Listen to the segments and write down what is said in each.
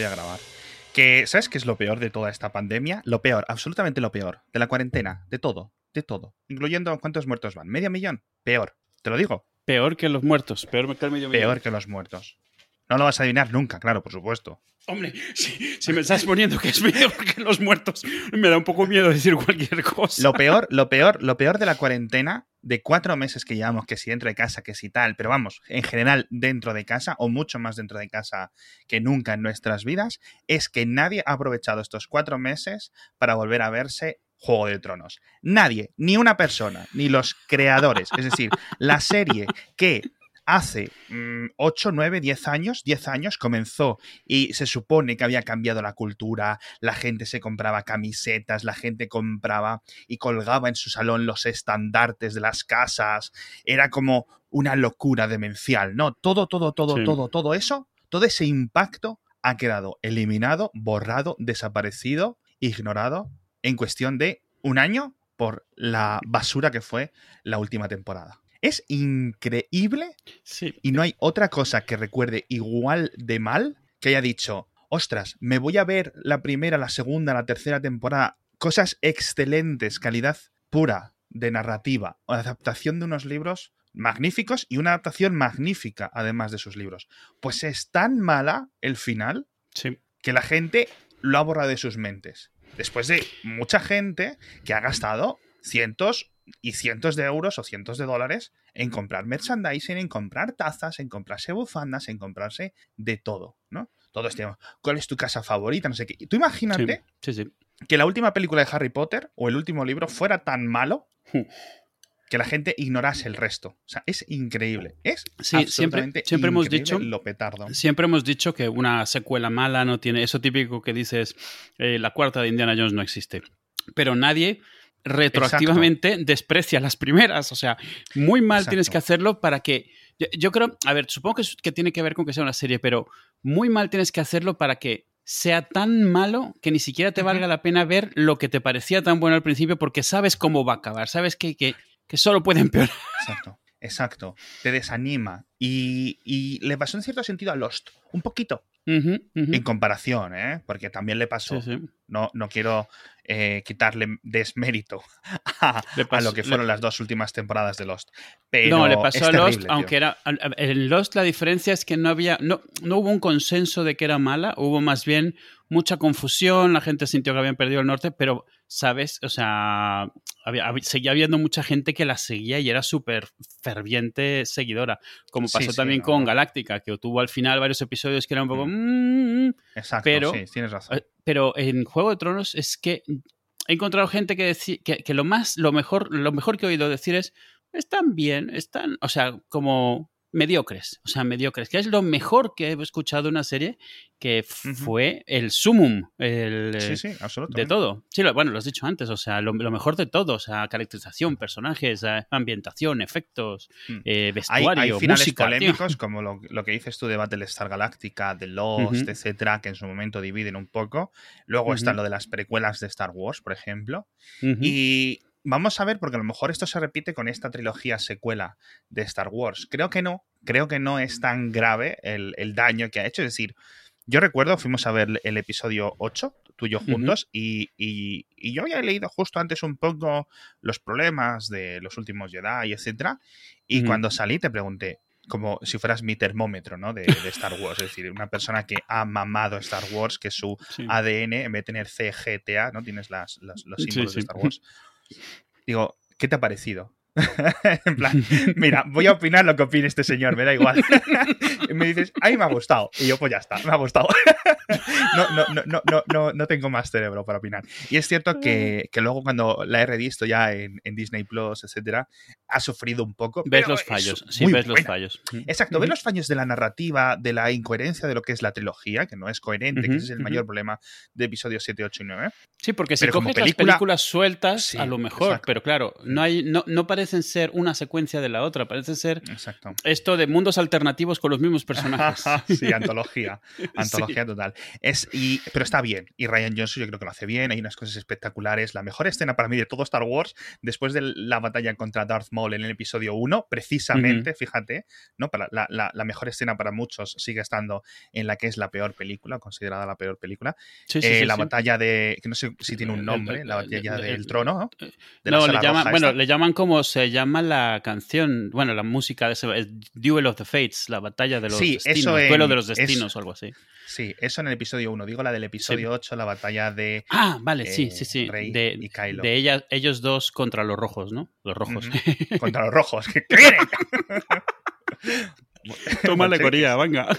voy a grabar. Que, ¿sabes qué es lo peor de toda esta pandemia? Lo peor, absolutamente lo peor. De la cuarentena, de todo, de todo. Incluyendo cuántos muertos van. ¿Medio millón? Peor. Te lo digo. Peor que los muertos. Peor que el medio millón. Peor que los muertos. No lo vas a adivinar nunca, claro, por supuesto. Hombre, si, me estás poniendo que es peor que los muertos, me da un poco miedo decir cualquier cosa. Lo peor, lo peor, lo peor de la cuarentena, de cuatro meses que llevamos, que si dentro de casa, que si tal, pero vamos, en general dentro de casa, o mucho más dentro de casa que nunca en nuestras vidas, es que nadie ha aprovechado estos cuatro meses para volver a verse Juego de Tronos. Nadie, ni una persona, ni los creadores. Es decir, la serie que hace 8, 9, 10 años, 10 años comenzó y se supone que había cambiado la cultura, la gente se compraba camisetas, la gente compraba y colgaba en su salón los estandartes de las casas, era como una locura demencial, ¿no? Todo, todo, todo, todo, todo eso, todo ese impacto ha quedado eliminado, borrado, desaparecido, ignorado en cuestión de un año por la basura que fue la última temporada. Es increíble sí. y no hay otra cosa que recuerde igual de mal que haya dicho, ostras, me voy a ver la primera, la segunda, la tercera temporada, cosas excelentes, calidad pura de narrativa, o adaptación de unos libros magníficos y una adaptación magnífica además de sus libros. Pues es tan mala el final que la gente lo ha borrado de sus mentes. Después de mucha gente que ha gastado cientos y cientos de euros o cientos de dólares en comprar merchandising, en comprar tazas, en comprarse bufandas, en comprarse de todo, ¿no? Todo este ¿Cuál es tu casa favorita? No sé qué. Tú imagínate que la última película de Harry Potter o el último libro fuera tan malo hmm. que la gente ignorase el resto. O sea, es increíble. Es sí, siempre, siempre hemos dicho lo petardo. Siempre hemos dicho que una secuela mala no tiene eso típico que dices eh, la cuarta de Indiana Jones no existe. Pero nadie retroactivamente desprecia las primeras. O sea, muy mal tienes que hacerlo para que. Yo, creo, a ver, supongo que, que, tiene que ver con que sea una serie, pero muy mal tienes que hacerlo para que sea tan malo que ni siquiera te valga la pena ver lo que te parecía tan bueno al principio porque sabes cómo va a acabar, sabes que, que, que solo puede empeorar. Exacto. Exacto, te desanima. Y, y, le pasó en cierto sentido a Lost, un poquito. En comparación, ¿eh? Porque también le pasó. No, no quiero eh, quitarle desmérito a, lo que fueron las dos últimas temporadas de Lost. Pero no, le pasó a Lost, aunque era. En Lost la diferencia es que no había. No, no hubo un consenso de que era mala, hubo más bien mucha confusión, la gente sintió que habían perdido el norte, pero, ¿sabes? O sea, seguía habiendo mucha gente que la seguía y era súper ferviente seguidora, como pasó también con Galáctica, que tuvo al final varios episodios que eran un poco... Mm. Mm, mm, Exacto, pero, sí, tienes razón. Eh, pero en Juego de Tronos es que he encontrado gente que, que, que lo más, lo mejor, lo mejor que he oído decir es, están bien, están, o sea, como mediocres, o sea, mediocres, que es lo mejor que he escuchado una serie que fue el sumum el, de todo. Sí, bueno, lo has dicho antes, o sea, lo, mejor de todo, o sea, caracterización, personajes, eh, ambientación, efectos, mm. eh, vestuario, hay, hay finales polémicos como lo, que dices tú de Battlestar Galactica, de Lost, etcétera, que en su momento dividen un poco. Luego está lo de las precuelas de Star Wars, por ejemplo. Y vamos a ver, porque a lo mejor esto se repite con esta trilogía secuela de Star Wars. Creo que no, creo que no es tan grave el, daño que ha hecho. Es decir, yo recuerdo, fuimos a ver el episodio 8, tú y yo juntos, y, yo había leído justo antes un poco los problemas de los últimos Jedi, etc. Y cuando salí te pregunté, como si fueras mi termómetro, ¿no? De, Star Wars. Es decir, una persona que ha mamado Star Wars, que su ADN, en vez de tener CGTA, ¿no? Tienes las, los símbolos de Star Wars. Digo, ¿qué te ha parecido? en plan, mira, voy a opinar lo que opine este señor, me da igual. y me dices, a mí me ha gustado. Y yo, pues ya está, me ha gustado. no, no, no, no, no, no tengo más cerebro para opinar. Y es cierto que, que luego cuando la he revisto ya en, en Disney Plus, etcétera, ha sufrido un poco. Ves los fallos, sí, ves los fallos. Exacto, ves los fallos de la narrativa, de la incoherencia de lo que es la trilogía, que no es coherente, que ese es el mayor problema de episodios 7, 8 y 9. Sí, porque si coges las películas sueltas, a lo mejor, pero claro, no, hay, no, no parece parecen ser una secuencia de la otra, parece ser esto de mundos alternativos con los mismos personajes. sí, antología, antología total. Es, y, pero está bien, y Ryan Johnson yo creo que lo hace bien, hay unas cosas espectaculares. La mejor escena para mí de todo Star Wars, después de la batalla contra Darth Maul en el episodio 1, precisamente, fíjate, ¿no? Para la, la, mejor escena para muchos sigue estando en la que es la peor película, considerada la peor película. Eh, la batalla de, que no sé si tiene un nombre, la batalla del trono, ¿no? no, le llaman, bueno, le llaman como se llama la canción, bueno, la música de ese, Duel of the Fates, la batalla de los destinos, duelo de los destinos o algo así. Sí, eso en el episodio 1. Digo la del episodio 8, la batalla de. Ah, vale, sí, sí, sí. de, y Kylo. De ella, ellos dos contra los rojos, ¿no? Los rojos. contra los rojos. ¿Qué quieren? Toma alegoría, venga.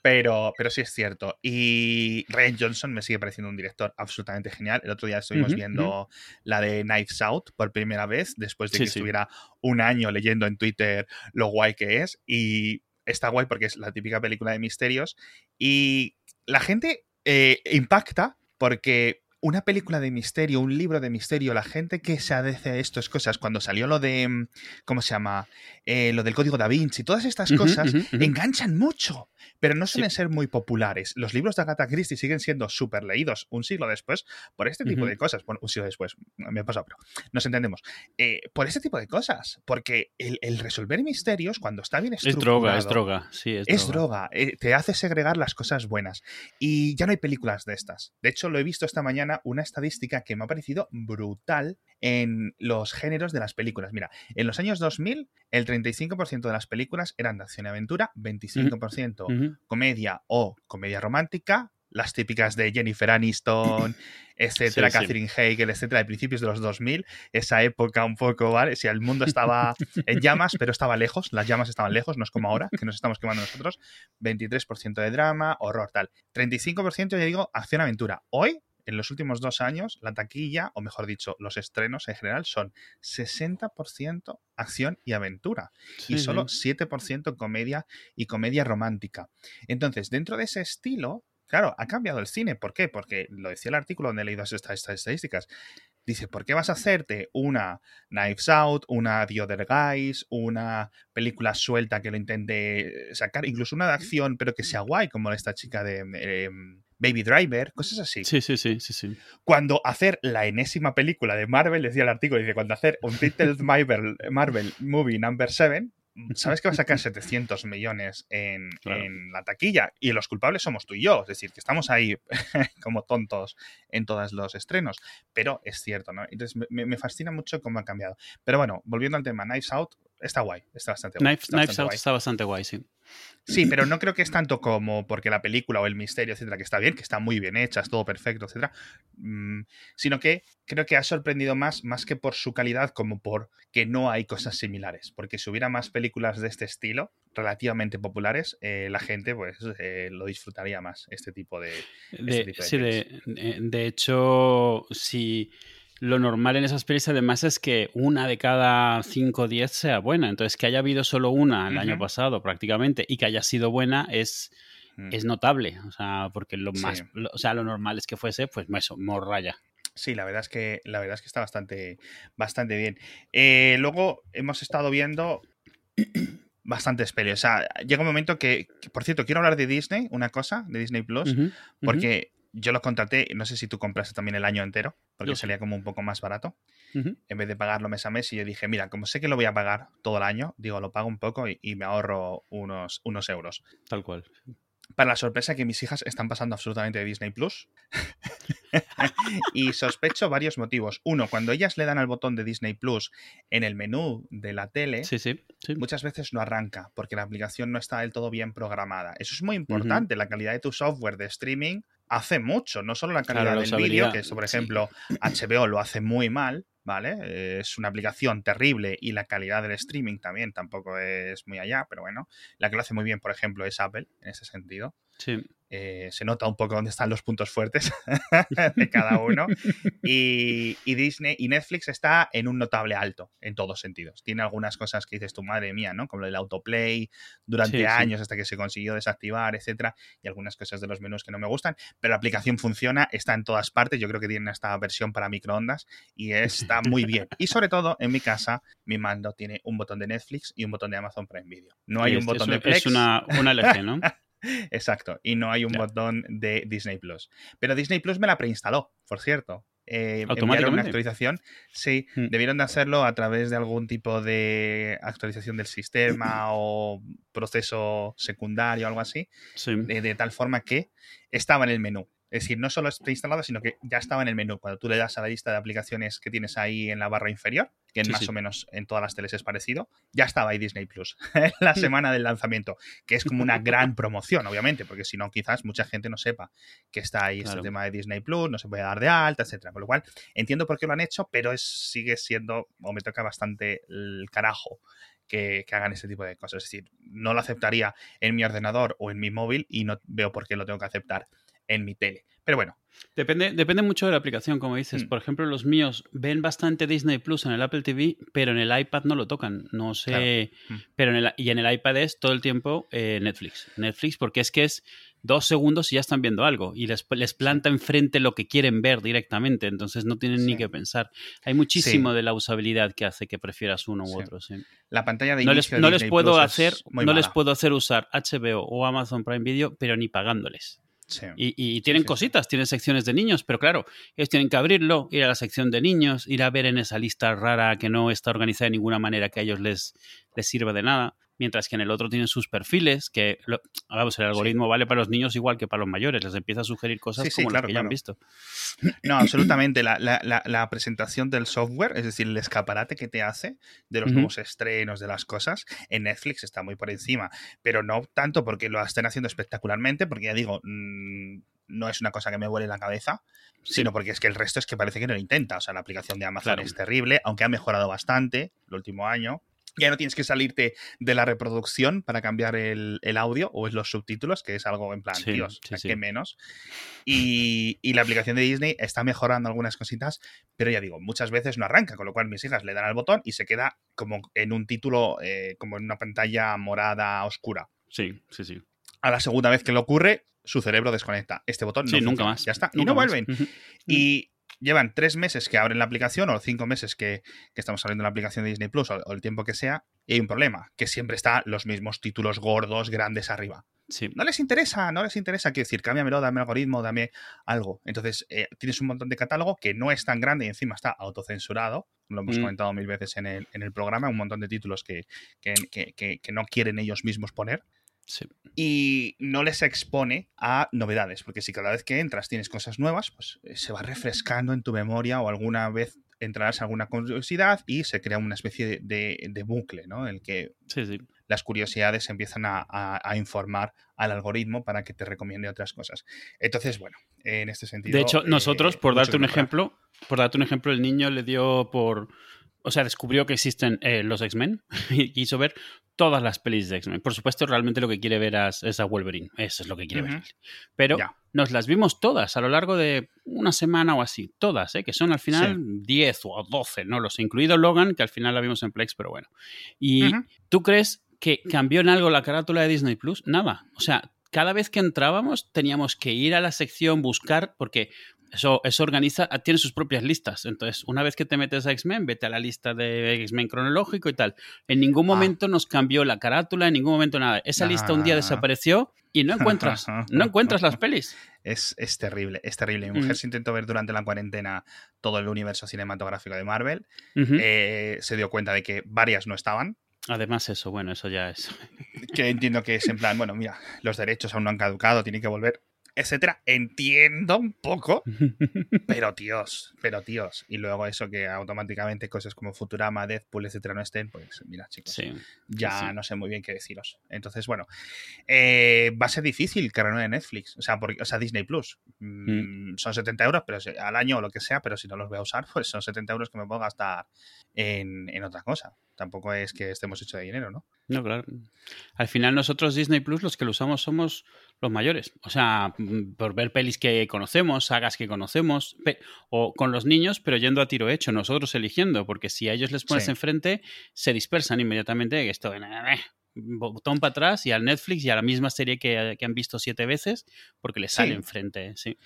Pero, pero sí es cierto. Y Ryan Johnson me sigue pareciendo un director absolutamente genial. El otro día estuvimos viendo la de Knives Out por primera vez, después de que estuviera un año leyendo en Twitter lo guay que es. Y está guay porque es la típica película de misterios. Y la gente eh, impacta porque una película de misterio, un libro de misterio, la gente que se adece a estas cosas, cuando salió lo de, mm, ¿cómo se llama? Eh, lo del código da Vinci, todas estas cosas enganchan mucho pero no suelen ser muy populares. Los libros de Agatha Christie siguen siendo súper leídos un siglo después por este tipo de cosas. Bueno, un siglo después, me ha pasado, pero nos entendemos. Eh, por este tipo de cosas, porque el, resolver misterios, cuando está bien estructurado... Es droga, es droga, sí, es, droga. Eh, te hace segregar las cosas buenas. Y ya no hay películas de estas. De hecho, lo he visto esta mañana, una estadística que me ha parecido brutal en los géneros de las películas. Mira, en los años 2000, el 35% de las películas eran de acción y aventura, 25% comedia o comedia romántica, las típicas de Jennifer Aniston, etcétera, Catherine Hegel, etcétera, de principios de los 2000, esa época un poco, ¿vale? Si el mundo estaba en llamas, pero estaba lejos, las llamas estaban lejos, no es como ahora, que nos estamos quemando nosotros, 23% de drama, horror, tal. 35% ya digo, acción-aventura. Hoy en los últimos dos años, la taquilla, o mejor dicho, los estrenos en general, son 60% acción y aventura y solo 7% comedia y comedia romántica. Entonces, dentro de ese estilo, claro, ha cambiado el cine. ¿Por qué? Porque lo decía el artículo donde he leído estas, estadísticas. Dice, ¿por qué vas a hacerte una Knives Out, una The Other Guys, una película suelta que lo intente sacar, incluso una de acción, pero que sea guay, como esta chica de em, Baby Driver, cosas así. Sí, sí, sí, sí, sí. Cuando hacer la enésima película de Marvel, decía el artículo, dice, cuando hacer un Titled Marvel, Marvel Movie Number 7, sabes que va a sacar 700 millones en, la taquilla y los culpables somos tú y yo, es decir, que estamos ahí como tontos en todos los estrenos, pero es cierto, ¿no? Entonces me, fascina mucho cómo ha cambiado. Pero bueno, volviendo al tema, Knives Out está guay, está bastante guay. Knives, Out está bastante guay, sí. Sí, pero no creo que es tanto como porque la película o el misterio, etcétera, que está bien, que está muy bien hecha, es todo perfecto, etcétera, mm, sino que creo que ha sorprendido más, más que por su calidad, como por que no hay cosas similares. Porque si hubiera más películas de este estilo, relativamente populares, eh, la gente pues eh, lo disfrutaría más, este tipo de. Este sí, de, de, hecho, si lo normal en esas pelis además es que una de cada 5 o 10 sea buena. Entonces, que haya habido solo una el año pasado prácticamente y que haya sido buena es, mm. es notable. O sea, porque lo más, o sea, lo normal es que fuese, pues eso, morraya. Sí, la verdad es que la verdad es que está bastante, bastante bien. Eh, luego hemos estado viendo bastantes pelis. O sea, llega un momento que, por cierto, quiero hablar de Disney, una cosa, de Disney Plus, porque yo lo contraté, no sé si tú compraste también el año entero, porque salía como un poco más barato, en vez de pagarlo mes a mes. Y yo dije, mira, como sé que lo voy a pagar todo el año, digo, lo pago un poco y, me ahorro unos, unos euros. Tal cual. Para la sorpresa que mis hijas están pasando absolutamente de Disney Plus. y sospecho varios motivos. Uno, cuando ellas le dan al botón de Disney Plus en el menú de la tele, sí, sí, muchas veces no arranca porque la aplicación no está del todo bien programada. Eso es muy importante. La calidad de tu software de streaming hace mucho, no solo la calidad del vídeo, que por ejemplo HBO lo hace muy mal, ¿vale? Es una aplicación terrible y la calidad del streaming también tampoco es muy allá, pero bueno, la que lo hace muy bien, por ejemplo, es Apple en ese sentido. Sí. Eh, se nota un poco dónde están los puntos fuertes de cada uno. Y, Disney y Netflix está en un notable alto en todos sentidos. Tiene algunas cosas que dices tu madre mía, ¿no? Como el autoplay durante años hasta que se consiguió desactivar, etcétera, y algunas cosas de los menús que no me gustan. Pero la aplicación funciona, está en todas partes. Yo creo que tienen esta versión para microondas y está muy bien. Y sobre todo, en mi casa, mi mando tiene un botón de Netflix y un botón de Amazon Prime Video. No hay un botón de Plex. Es una, una LG, ¿no? Exacto, y no hay un botón de Disney Plus. Pero Disney Plus me la preinstaló, por cierto. Eh, enviaron una actualización. Sí, mm. debieron de hacerlo a través de algún tipo de actualización del sistema o proceso secundario o algo así. de, tal forma que estaba en el menú. Es decir, no solo está preinstalada, sino que ya estaba en el menú. Cuando tú le das a la lista de aplicaciones que tienes ahí en la barra inferior, que más o menos en todas las teles es parecido, ya estaba ahí Disney Plus la semana del lanzamiento, que es como una gran promoción, obviamente, porque si no, quizás mucha gente no sepa que está ahí este tema de Disney Plus, no se puede dar de alta, etcétera. Con lo cual, entiendo por qué lo han hecho, pero es, sigue siendo, o me toca bastante el carajo que, que, hagan ese tipo de cosas. Es decir, no lo aceptaría en mi ordenador o en mi móvil y no veo por qué lo tengo que aceptar en mi tele. Pero bueno. Depende, depende mucho de la aplicación, como dices. Mm. Por ejemplo, los míos ven bastante Disney Plus en el Apple TV, pero en el iPad no lo tocan. No sé. Mm. Pero en el, y en el iPad es todo el tiempo eh, Netflix. Netflix, porque es que es dos segundos y ya están viendo algo. Y les, les planta enfrente lo que quieren ver directamente. Entonces no tienen ni que pensar. Hay muchísimo de la usabilidad que hace que prefieras uno u otro. La pantalla de no les, no les puedo hacer, no les puedo hacer usar HBO o Amazon Prime Video, pero ni pagándoles. Y, tienen cositas, tienen secciones de niños, pero claro, ellos tienen que abrirlo, ir a la sección de niños, ir a ver en esa lista rara que no está organizada de ninguna manera que a ellos les, les sirva de nada mientras que en el otro tienen sus perfiles, que vamos, el algoritmo vale para los niños igual que para los mayores, les empieza a sugerir cosas como las que ya han visto. No, absolutamente. La, presentación del software, es decir, el escaparate que te hace de los nuevos estrenos, de las cosas, en Netflix está muy por encima, pero no tanto porque lo estén haciendo espectacularmente, porque ya digo, mm, no es una cosa que me vuele la cabeza, sino porque es que el resto es que parece que no lo intenta. O sea, la aplicación de Amazon es terrible, aunque ha mejorado bastante el último año. Ya no tienes que salirte de la reproducción para cambiar el, audio o los subtítulos, que es algo en plan, Dios, que menos. Y, la aplicación de Disney está mejorando algunas cositas, pero ya digo, muchas veces no arranca, con lo cual mis hijas le dan al botón y se queda como en un título, eh, como en una pantalla morada oscura. Sí, sí, sí. A la segunda vez que lo ocurre, su cerebro desconecta. Este botón no. nunca más. Ya está. y no vuelven. Y llevan tres meses que abren la aplicación o cinco meses que, estamos abriendo la aplicación de Disney Plus o, el tiempo que sea, y hay un problema, que siempre está los mismos títulos gordos, grandes arriba. Sí. No les interesa, no les interesa, quiero decir, cámbiamelo, dame algoritmo, dame algo. Entonces, eh, tienes un montón de catálogo que no es tan grande y encima está autocensurado, lo hemos mm. comentado mil veces en el, en el, programa, un montón de títulos que, que no quieren ellos mismos poner. Y no les expone a novedades, porque si cada vez que entras tienes cosas nuevas, pues eh, se va refrescando en tu memoria o alguna vez entrarás a alguna curiosidad y se crea una especie de, bucle, ¿no? En el que las curiosidades empiezan a, informar al algoritmo para que te recomiende otras cosas. Entonces, bueno, en este sentido. De hecho, nosotros, eh, por darte un ejemplo, por darte un ejemplo, el niño le dio por o sea, descubrió que existen eh, los X-Men y quiso ver todas las pelis de X-Men. Por supuesto, realmente lo que quiere ver es, a Wolverine. Eso es lo que quiere ver. Pero nos las vimos todas a lo largo de una semana o así. Todas, ¿eh? que son al final 10 o 12, no los sé, incluido Logan, que al final la vimos en Plex, pero bueno. ¿Y tú crees que cambió en algo la carátula de Disney Plus? Nada. O sea, cada vez que entrábamos teníamos que ir a la sección, buscar, porque eso, eso organiza, ah, tiene sus propias listas. Entonces, una vez que te metes a X-Men, vete a la lista de X-Men cronológico y tal. En ningún ah. momento nos cambió la carátula, en ningún momento nada. Esa lista un día desapareció y no encuentras, no encuentras las pelis. Es, es terrible, es terrible. Mi mujer mm. se intentó ver durante la cuarentena todo el universo cinematográfico de Marvel. Eh, se dio cuenta de que varias no estaban. Además, eso, bueno, eso ya es. Que entiendo que es en plan, bueno, mira, los derechos aún no han caducado, tiene que volver etcétera, entiendo un poco, pero tíos, pero tíos. Y luego eso que automáticamente cosas como Futurama, Deadpool, etcétera, no estén, pues mira, chicos, ya no sé muy bien qué deciros. Entonces, bueno, eh, va a ser difícil que de Netflix, o sea, porque, o sea Disney Plus. Mm, mm. Son 70 euros pero al año o lo que sea, pero si no los voy a usar, pues son 70 euros que me puedo gastar en, en otra cosa. Tampoco es que estemos hechos de dinero, ¿no? No, claro. Al final nosotros Disney Plus los que lo usamos somos los mayores. O sea, mm, por ver pelis que conocemos, sagas que conocemos, o con los niños, pero yendo a tiro hecho, nosotros eligiendo, porque si a ellos les pones enfrente, se dispersan inmediatamente. Esto, eh, botón para atrás y al Netflix y a la misma serie que, han visto siete veces, porque les sale enfrente. Sí.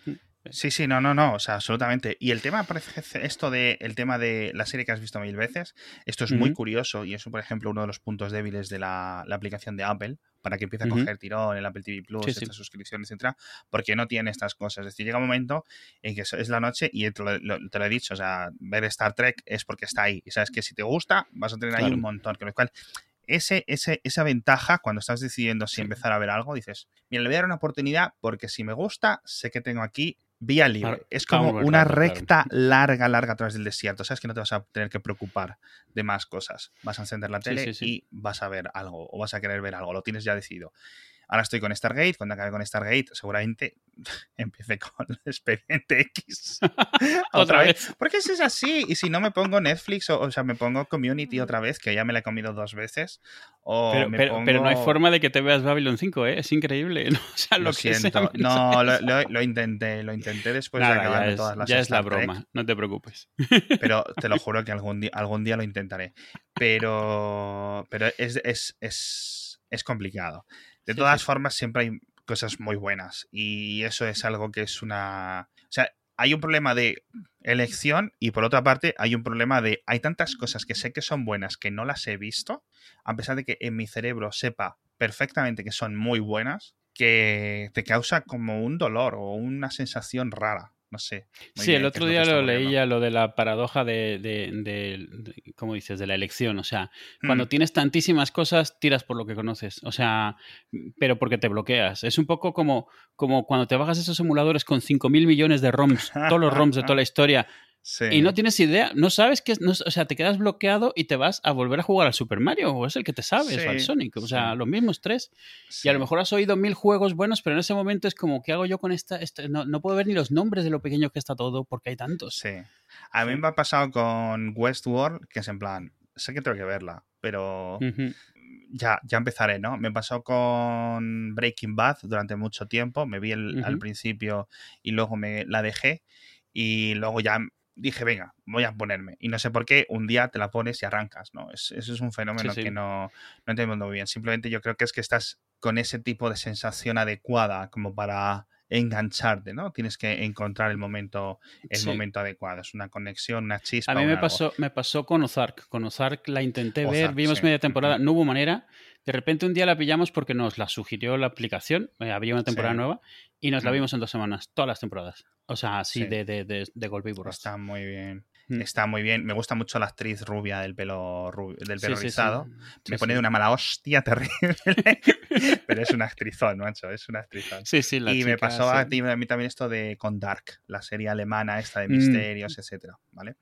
Sí, sí, no, no, no, o sea, absolutamente. Y el tema, parece esto de el tema de la serie que has visto mil veces, esto es muy curioso y eso, por ejemplo, uno de los puntos débiles de la, aplicación de Apple para que empiece a coger tirón el Apple TV Plus, estas suscripciones, etcétera, porque no tiene estas cosas. Es decir, llega un momento en que es la noche y te lo, he dicho, o sea, ver Star Trek es porque está ahí. Y sabes que si te gusta, vas a tener ahí un montón. Con lo cual, ese, ese, esa ventaja cuando estás decidiendo si empezar a ver algo, dices, mira, le voy a dar una oportunidad porque si me gusta, sé que tengo aquí vía libre. es como una recta larga, larga a través del desierto. Sabes que no te vas a tener que preocupar de más cosas. Vas a encender la tele y vas a ver algo o vas a querer ver algo. Lo tienes ya decidido. Ahora estoy con Stargate. Cuando acabe con Stargate, seguramente empiece con el expediente X. otra vez. Porque eso es así. Y si no me pongo Netflix, o, sea, me pongo Community otra vez, que ya me la he comido dos veces. pero, no hay forma de que te veas Babylon 5, ¿eh? Es increíble. lo, siento. no, lo, intenté. Lo intenté después de acabar todas las Ya es la broma. No te preocupes. Pero te lo juro que algún día, algún día lo intentaré. Pero, pero es, es, es, es complicado. De todas formas, siempre hay cosas muy buenas y eso es algo que es una... O sea, hay un problema de elección y por otra parte hay un problema de hay tantas cosas que sé que son buenas que no las he visto, a pesar de que en mi cerebro sepa perfectamente que son muy buenas, que te causa como un dolor o una sensación rara no sé. Sí, el otro día lo, leía, lo de la paradoja de, de, ¿cómo dices?, de la elección. O sea, cuando mm. tienes tantísimas cosas, tiras por lo que conoces. O sea, pero porque te bloqueas. Es un poco como, como cuando te bajas esos emuladores con 5.000 millones de ROMs, todos los ROMs de toda la historia, y no tienes idea, no sabes qué no, o sea, te quedas bloqueado y te vas a volver a jugar al Super Mario, o es el que te sabes, o al Sonic, o sea, los mismos tres. Y a lo mejor has oído mil juegos buenos, pero en ese momento es como, ¿qué hago yo con esta? no, puedo ver ni los nombres de lo pequeño que está todo, porque hay tantos. Sí. A mí me ha pasado con Westworld, que es en plan, sé que tengo que verla, pero ya, ya empezaré, ¿no? Me pasó con Breaking Bad durante mucho tiempo, me vi al principio y luego me la dejé y luego ya dije, venga, voy a ponerme. Y no sé por qué, un día te la pones y arrancas, ¿no? Es, eso es un fenómeno que no, no entiendo muy bien. Simplemente yo creo que es que estás con ese tipo de sensación adecuada como para engancharte, ¿no? Tienes que encontrar el momento, el momento adecuado. Es una conexión, una chispa. A mí me pasó, me pasó con Ozark. Con Ozark la intenté ver, vimos media temporada, no hubo manera. De repente un día la pillamos porque nos la sugirió la aplicación, eh, había una temporada nueva, y nos la vimos en dos semanas, todas las temporadas. O sea, así de, de, de, golpe y burro. Está muy bien. Mm. Está muy bien. Me gusta mucho la actriz rubia del pelo, del pelo rizado. Me pone de una mala hostia terrible. Pero es una actrizón, macho. Es una actrizón. Sí, sí, Y me pasó a, mí también esto de con Dark, la serie alemana esta de mm. misterios, etcétera. ¿Vale?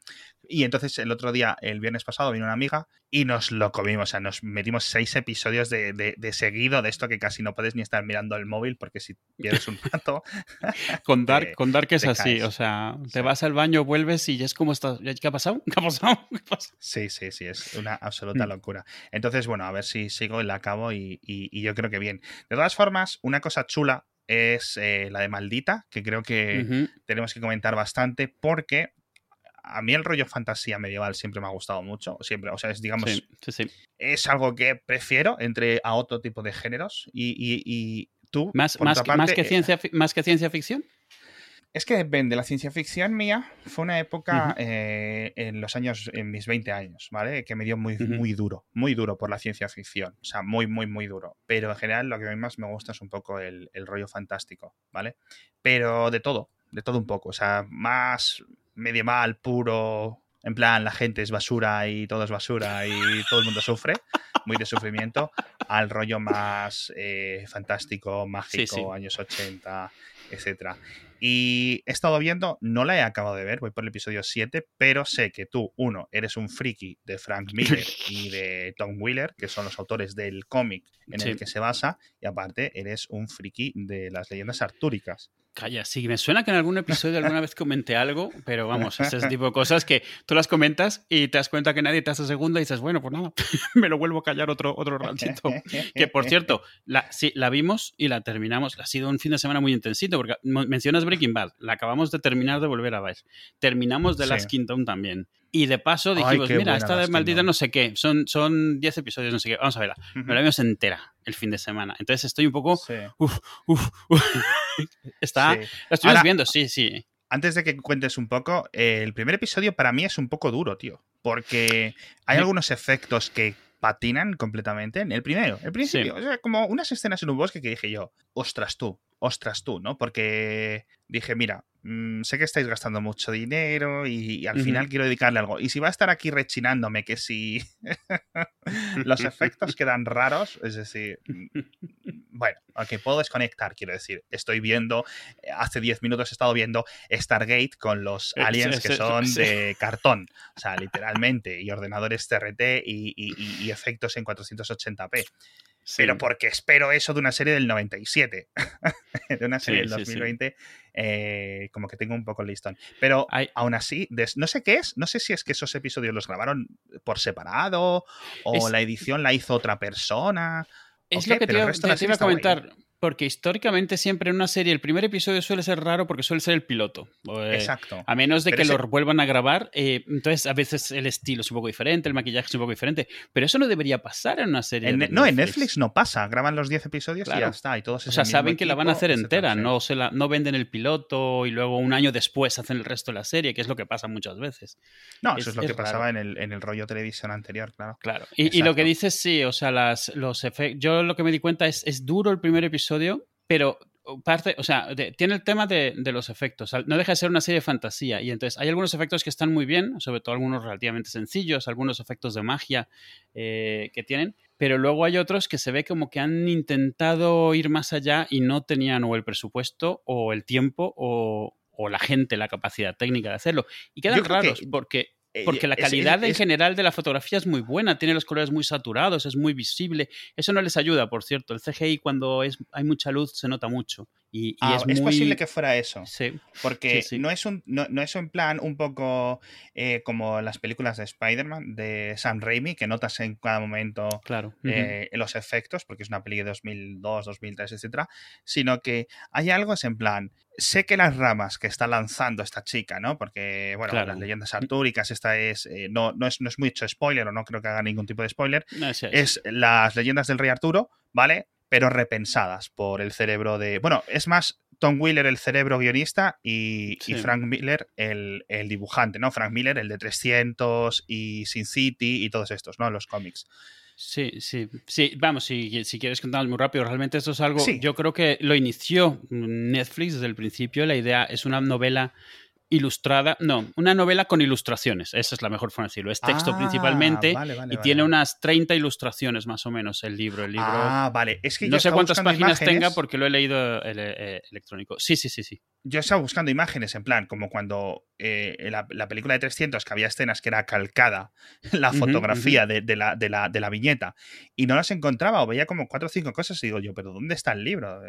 Y entonces el otro día, el viernes pasado, vino una amiga y nos lo comimos. O sea, nos metimos seis episodios de, de, seguido de esto que casi no puedes ni estar mirando el móvil porque si pierdes un rato. con Dark, con Dark es así. O sea, te vas al baño, vuelves y ya es como estás. ¿Qué ha pasado? ¿Qué ha pasado? Sí, sí, sí. Es una absoluta mm. locura. Entonces, bueno, a ver si sigo y la acabo y, y, yo creo que bien. De todas formas, una cosa chula es eh, la de Maldita, que creo que tenemos que comentar bastante porque a mí el rollo fantasía medieval siempre me ha gustado mucho, siempre, o sea, es digamos, es algo que prefiero entre a otro tipo de géneros y, tú, más, más, más, que ciencia, más que ciencia ficción. Es que depende, la ciencia ficción mía fue una época eh, en los años, en mis 20 años, ¿vale? Que me dio muy, muy duro, muy duro por la ciencia ficción, o sea, muy, muy, muy duro. Pero en general lo que a mí más me gusta es un poco el, el rollo fantástico, ¿vale? Pero de todo, de todo un poco, o sea, más medieval, puro, en plan la gente es basura y todo es basura y todo el mundo sufre, muy de sufrimiento, al rollo más eh, fantástico, mágico, años 80, etc. Y he estado viendo, no la he acabado de ver, voy por el episodio 7, pero sé que tú, uno, eres un friki de Frank Miller y de Tom Wheeler, que son los autores del cómic en el que se basa, y aparte eres un friki de las leyendas artúricas. Calla, sí, me suena que en algún episodio alguna vez comenté algo, pero vamos, ese tipo de cosas que tú las comentas y te das cuenta que nadie te hace segunda y dices, bueno, pues nada, me lo vuelvo a callar otro, otro ratito. que por cierto, la, sí, la vimos y la terminamos. Ha sido un fin de semana muy intensito, porque mencionas Breaking Bad, la acabamos de terminar de volver a ver. Terminamos The Last Kingdom también. Y de paso dijimos, mira, esta de maldita no sé qué, son 10 episodios, no sé qué, vamos a verla. Me la vimos entera el fin de semana. Entonces estoy un poco... Uf, uf, Está... La estuvimos viendo, sí, sí. Antes de que cuentes un poco, el primer episodio para mí es un poco duro, tío. Porque hay algunos efectos que patinan completamente en el primero, el principio. O sea, como unas escenas en un bosque que dije yo, ostras tú, ostras tú, ¿no? Porque dije, mira, mm, sé que estáis gastando mucho dinero y, al final quiero dedicarle algo. Y si va a estar aquí rechinándome que si los efectos quedan raros, es decir, mm, bueno, aunque puedo desconectar, quiero decir, estoy viendo, eh, hace 10 minutos he estado viendo Stargate con los aliens que son de cartón, o sea, literalmente, y ordenadores TRT y efectos en 480p. Pero porque espero eso de una serie del 97. de una serie del 2020, eh, como que tengo un poco el listón. Pero aún así, no sé qué es, no sé si es que esos episodios los grabaron por separado o la edición la hizo otra persona. Es lo que te, iba a comentar. Porque históricamente siempre en una serie el primer episodio suele ser raro porque suele ser el piloto. Eh, Exacto. A menos de que lo vuelvan a grabar. Eh, entonces a veces el estilo es un poco diferente, el maquillaje es un poco diferente. Pero eso no debería pasar en una serie. no, en Netflix no pasa. Graban los 10 episodios y ya está. Y todos o sea, saben que la van a hacer entera. No, se la, no venden el piloto y luego un año después hacen el resto de la serie, que es lo que pasa muchas veces. No, eso es, lo que pasaba en el, en el, rollo televisión anterior, claro. Claro. Y, lo que dices, sí, o sea, las, los efectos. Yo lo que me di cuenta es, es duro el primer episodio pero parte, o sea, tiene el tema de, los efectos. No deja de ser una serie de fantasía. Y entonces hay algunos efectos que están muy bien, sobre todo algunos relativamente sencillos, algunos efectos de magia eh, que tienen. Pero luego hay otros que se ve como que han intentado ir más allá y no tenían o el presupuesto o el tiempo o, la gente, la capacidad técnica de hacerlo. Y quedan raros porque Porque la calidad en general de la fotografía es muy buena, tiene los colores muy saturados, es muy visible. Eso no les ayuda, por cierto. El CGI cuando es, hay mucha luz se nota mucho. Y, ah, es, es, posible que fuera eso. Sí. Porque No, es un, no, es un plan un poco eh, como las películas de Spider-Man de Sam Raimi, que notas en cada momento claro. Eh, los efectos, porque es una peli de 2002, 2003, etcétera, sino que hay algo es en plan, sé que las ramas que está lanzando esta chica, ¿no? Porque, bueno, las leyendas artúricas, esta es, eh, no, no es, no es mucho spoiler, o no creo que haga ningún tipo de spoiler, es las leyendas del rey Arturo, ¿vale? Pero repensadas por el cerebro de... Bueno, es más Tom Wheeler el cerebro guionista y, Frank Miller el, el, dibujante, ¿no? Frank Miller el de 300 y Sin City y todos estos, ¿no? Los cómics. Sí, sí, sí. Vamos, si, si quieres contarnos muy rápido, realmente esto es algo. Yo creo que lo inició Netflix desde el principio. La idea es una novela ilustrada, no, una novela con ilustraciones, esa es la mejor forma de decirlo, es texto ah, principamente y tiene unas 30 ilustraciones más o menos el libro. El libro ah, vale, es que no sé cuántas páginas tenga porque lo he leído eh, electrónico. Sí, sí, sí, sí yo estaba buscando imágenes, en plan, como cuando eh, la, la, película de 300, que había escenas que era calcada la fotografía De, la, de, la, de, la, viñeta, y no las encontraba, o veía como cuatro o cinco cosas, y digo yo, pero ¿dónde está el libro?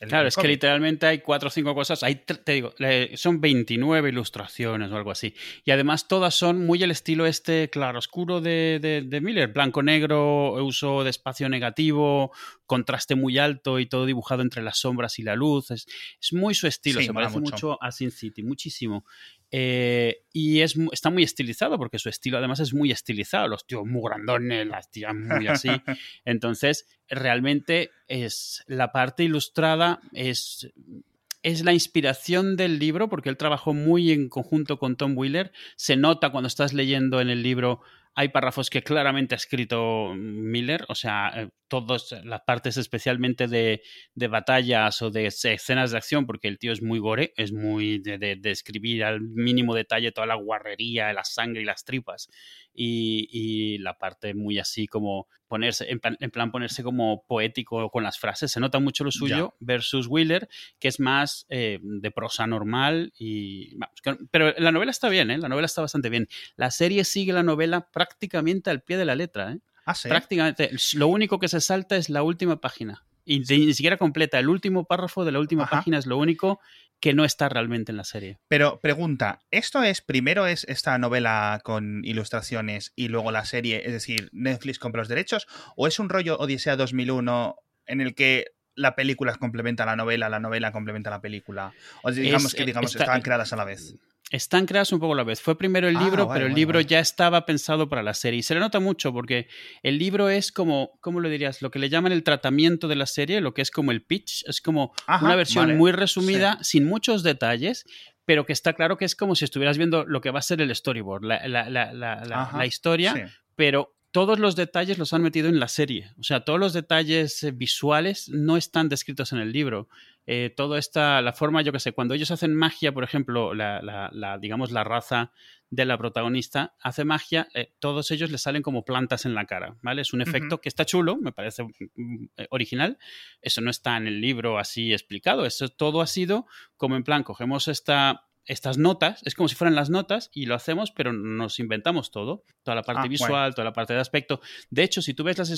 Claro, es que literalmente hay cuatro o cinco cosas, hay, te digo, son 29 ilustraciones o algo así, y además todas son muy el estilo este claroscuro de, de Miller, blanco-negro, uso de espacio negativo, contraste muy alto y todo dibujado entre las sombras y la luz, es, es muy su estilo se parece mucho. a Sin City, muchísimo. Eh, y es, está muy estilizado, porque su estilo además es muy estilizado. Los tíos muy grandones, las tías muy así. Entonces, realmente es la parte ilustrada, es, es la inspiración del libro, porque él trabajó muy en conjunto con Tom Wheeler. Se nota cuando estás leyendo en el libro hay párrafos que claramente ha escrito Miller, o sea, eh, todas las partes especialmente de, batallas o de escenas de acción, porque el tío es muy gore, es muy de, de, escribir al mínimo detalle toda la guarrería, la sangre y las tripas. Y, la parte muy así como ponerse, en plan, ponerse como poético con las frases. Se nota mucho lo suyo versus Wheeler, que es más eh, de prosa normal. y Pero la novela está bien, ¿eh? La novela está bastante bien. La serie sigue la novela prácticamente al pie de la letra, ¿eh? Ah, ¿sí? Prácticamente. Lo único que se salta es la última página. Y ni siquiera completa. El último párrafo de la última página es lo único que no está realmente en la serie. Pero pregunta, ¿esto es primero es esta novela con ilustraciones y luego la serie, es decir, Netflix compra los derechos? ¿O es un rollo Odisea 2001 en el que la película complementa la novela, la novela complementa la película? O digamos que digamos, estaban creadas a la vez. Están creadas un poco a la vez. Fue primero el ah, libro, pero el libro ya estaba pensado para la serie. Y se le nota mucho porque el libro es como, ¿cómo lo dirías? Lo que le llaman el tratamiento de la serie, lo que es como el pitch. Es como una versión muy resumida, sin muchos detalles, pero que está claro que es como si estuvieras viendo lo que va a ser el storyboard, la, la historia, pero todos los detalles los han metido en la serie. O sea, todos los detalles eh, visuales no están descritos en el libro. Eh, todo esta, la forma, yo que sé, cuando ellos hacen magia, por ejemplo, la, digamos, la raza de la protagonista hace magia, eh, todos ellos le salen como plantas en la cara, ¿vale? Es un efecto que está chulo, me parece mm, original. Eso no está en el libro así explicado. Eso todo ha sido como en plan, cogemos esta estas notas, es como si fueran las notas y lo hacemos, pero nos inventamos todo, toda la parte ah, visual, toda la parte de aspecto. De hecho, si tú ves las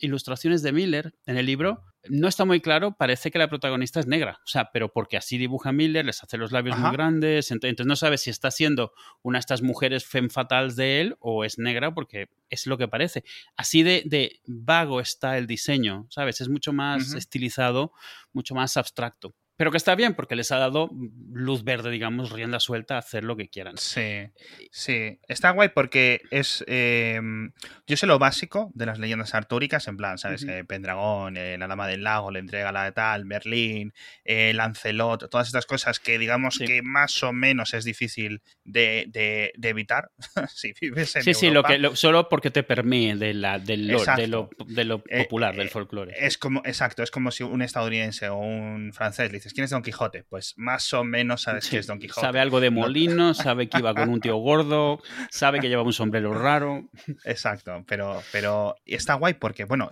ilustraciones de Miller en el libro, no está muy claro, parece que la protagonista es negra, o sea, pero porque así dibuja Miller, les hace los labios muy grandes, entonces no sabes si está siendo una de estas mujeres femme fatales de él o es negra porque es lo que parece. Así de, vago está el diseño, ¿sabes? Es mucho más estilizado, mucho más abstracto. Pero que está bien porque les ha dado luz verde, digamos, rienda suelta a hacer lo que quieran. Sí, sí. Está guay porque es. Em, yo sé lo básico de las leyendas artúricas, en plan, ¿sabes? Eh, Pendragón, eh, la Dama del Lago, le entrega la de tal, Merlín, eh, Lancelot, todas estas cosas que, digamos, que más o menos es difícil de, evitar si vives en Sí, sí, lo que, solo porque te permite de, la, del de, lo, de lo popular, del folclore. Es como, exacto, es como si un estadounidense o un francés le ¿quién es Don Quijote? Pues más o menos sabes quién es Don Quijote. Sabe algo de molino, sabe que iba con un tío gordo, sabe que lleva un sombrero raro. Exacto, pero, pero está guay porque, bueno,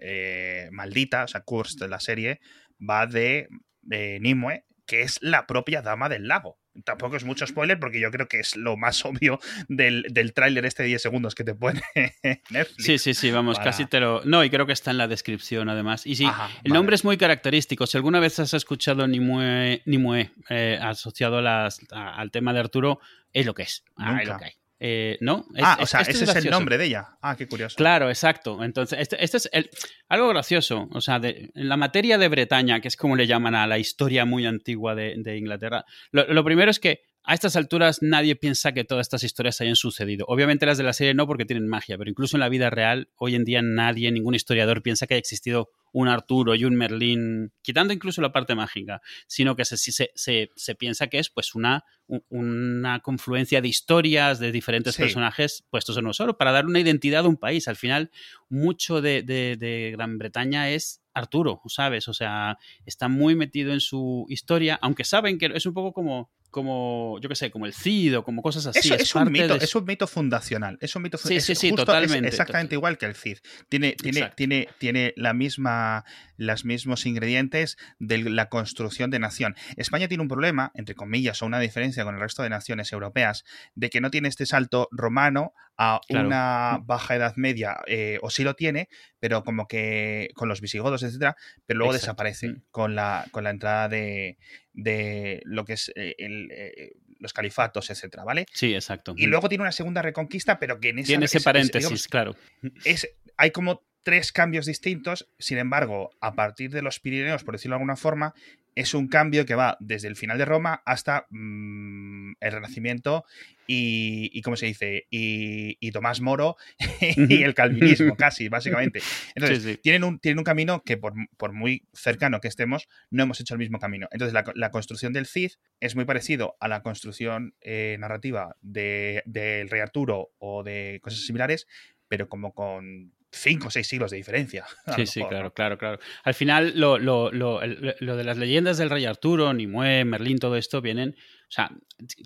eh, maldita, o sea, Kurz de la serie, va de, de Nimue, que es la propia dama del lago tampoco es mucho spoiler porque yo creo que es lo más obvio del, del tráiler este de 10 segundos que te pone Netflix. Sí, sí, sí, vamos, casi te lo... No, y creo que está en la descripción además. Y sí, el nombre es muy característico. Si alguna vez has escuchado Nimue, Nimue eh, asociado al tema de Arturo, es lo que es. Ah, es lo que hay. Eh, ¿No? ah, o sea, ese es, el nombre de ella. Ah, qué curioso. Claro, exacto. Entonces, este, este es algo gracioso. O sea, de, en la materia de Bretaña, que es como le llaman a la historia muy antigua de, Inglaterra, lo, primero es que a estas alturas nadie piensa que todas estas historias hayan sucedido. Obviamente las de la serie no porque tienen magia, pero incluso en la vida real, hoy en día nadie, ningún historiador piensa que haya existido un Arturo y un Merlín, quitando incluso la parte mágica, sino que se, se, se, piensa que es pues una, una confluencia de historias de diferentes personajes puestos en uno solo, para dar una identidad a un país. Al final, mucho de, de Gran Bretaña es Arturo, ¿sabes? O sea, está muy metido en su historia, aunque saben que es un poco como como, yo qué sé, como el CID o como cosas así. es, un mito, es un mito fundacional. Es un mito Sí, sí, sí, totalmente. exactamente igual que el CID. Tiene, tiene, tiene, tiene la misma, los mismos ingredientes de la construcción de nación. España tiene un problema, entre comillas, o una diferencia con el resto de naciones europeas, de que no tiene este salto romano a una baja edad media, eh, o sí lo tiene, pero como que con los visigodos, etcétera, pero luego desaparece mm. con la, con la entrada de, de lo que es eh, eh, los califatos, etcétera, ¿vale? Sí, exacto. Y luego tiene una segunda reconquista, pero que en esa, Tiene ese paréntesis, claro. Es, hay como tres cambios distintos, sin embargo, a partir de los Pirineos, por decirlo de alguna forma, es un cambio que va desde el final de Roma hasta mm, el Renacimiento y, y, ¿cómo se dice? Y, Tomás Moro y el calvinismo, casi, básicamente. Entonces, Tienen, un, tienen un camino que por, muy cercano que estemos, no hemos hecho el mismo camino. Entonces, la, construcción del Cid es muy parecido a la construcción eh, narrativa del de, Rey Arturo o de cosas similares, pero como con cinco o seis siglos de diferencia. Sí, sí, claro, claro, claro. Al final, lo, lo, lo, lo, de las leyendas del rey Arturo, Nimue, Merlín, todo esto vienen, o sea,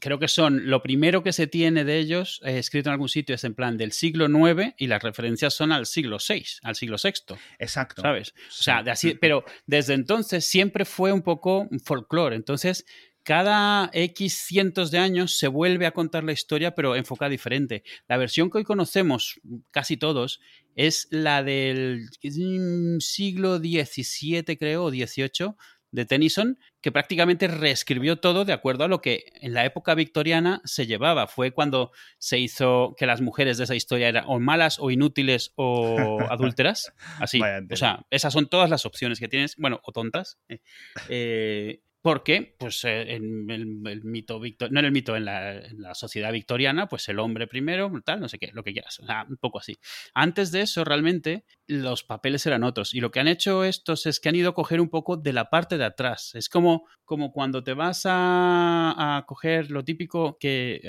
creo que son, lo primero que se tiene de ellos, eh, escrito en algún sitio, es en plan del siglo IX y las referencias son al siglo VI, al siglo VI. Exacto. ¿Sabes? O sea, de así, pero desde entonces siempre fue un poco folclore. Entonces, cada X cientos de años se vuelve a contar la historia, pero enfocada diferente. La versión que hoy conocemos, casi todos, es la del mm, siglo XVII, creo, o XVIII, de Tennyson, que prácticamente reescribió todo de acuerdo a lo que en la época victoriana se llevaba. Fue cuando se hizo que las mujeres de esa historia eran o malas o inútiles o adúlteras. Así. o sea, esas son todas las opciones que tienes. Bueno, o tontas. Eh, eh porque, pues, eh, en el, mito, no en el mito, en la, sociedad victoriana, pues el hombre primero, tal, no sé qué, lo que quieras. O sea, un poco así. Antes de eso, realmente, los papeles eran otros. Y lo que han hecho estos es que han ido a coger un poco de la parte de atrás. Es como, como cuando te vas a, coger lo típico que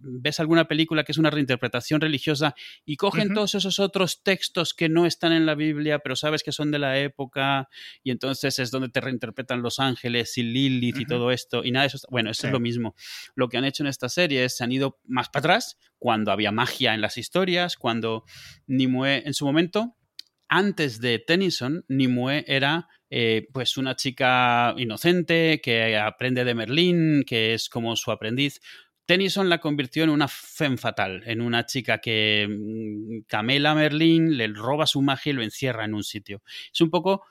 ves alguna película que es una reinterpretación religiosa y cogen todos esos otros textos que no están en la Biblia, pero sabes que son de la época, y entonces es donde te reinterpretan los ángeles y Lilith y todo esto, y nada de eso. Bueno, eso es lo mismo. Lo que han hecho en esta serie es se han ido más para atrás, cuando había magia en las historias, cuando Nimue en su momento, antes de Tennyson, Nimue era eh, pues una chica inocente que aprende de Merlín, que es como su aprendiz. Tennyson la convirtió en una femme fatal, en una chica que mm, camela a Merlín, le roba su magia y lo encierra en un sitio. Es un poco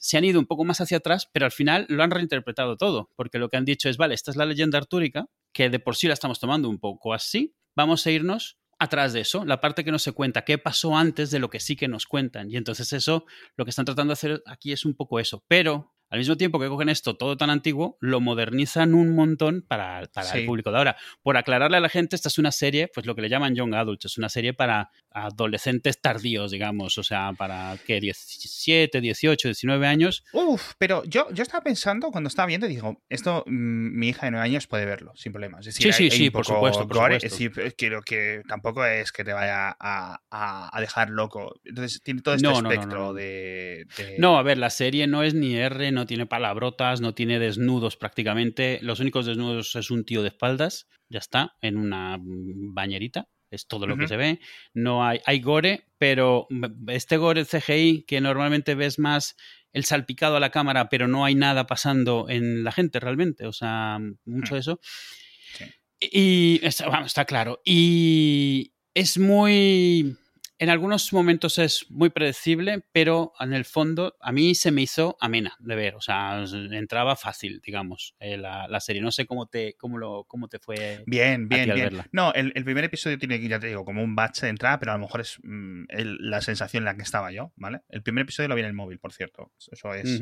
se han ido un poco más hacia atrás, pero al final lo han reinterpretado todo, porque lo que han dicho es, vale, esta es la leyenda artúrica, que de por sí la estamos tomando un poco así, vamos a irnos atrás de eso, la parte que no se cuenta, qué pasó antes de lo que sí que nos cuentan. Y entonces eso, lo que están tratando de hacer aquí es un poco eso. Pero al mismo tiempo que cogen esto todo tan antiguo, lo modernizan un montón para, el público de ahora. Por aclararle a la gente, esta es una serie, pues lo que le llaman Young Adults, es una serie para adolescentes tardíos, digamos, o sea, para que 17, 18, 19 años. Uf, pero yo, yo estaba pensando cuando estaba viendo, digo, esto mm, mi hija de 9 años puede verlo, sin problemas. sí, sí, sí, por supuesto. Es decir, quiero que tampoco es que te vaya a, dejar loco. Entonces tiene todo este espectro de, de, No, a ver, la serie no es ni R, no no tiene palabrotas, no tiene desnudos prácticamente. Los únicos desnudos es un tío de espaldas, ya está, en una bañerita. Es todo lo que se ve. No hay, hay gore, pero este gore CGI que normalmente ves más el salpicado a la cámara, pero no hay nada pasando en la gente realmente. O sea, mucho de eso. Y está claro. Y es muy en algunos momentos es muy predecible, pero en el fondo a mí se me hizo amena de ver. O sea, entraba fácil, digamos, eh, la, serie. No sé cómo te, cómo lo, cómo te fue. Bien, bien, bien. No, el, primer episodio tiene, ya te digo, como un batch de entrada, pero a lo mejor es mm, la sensación en la que estaba yo, ¿vale? El primer episodio lo vi en el móvil, por cierto. Eso es.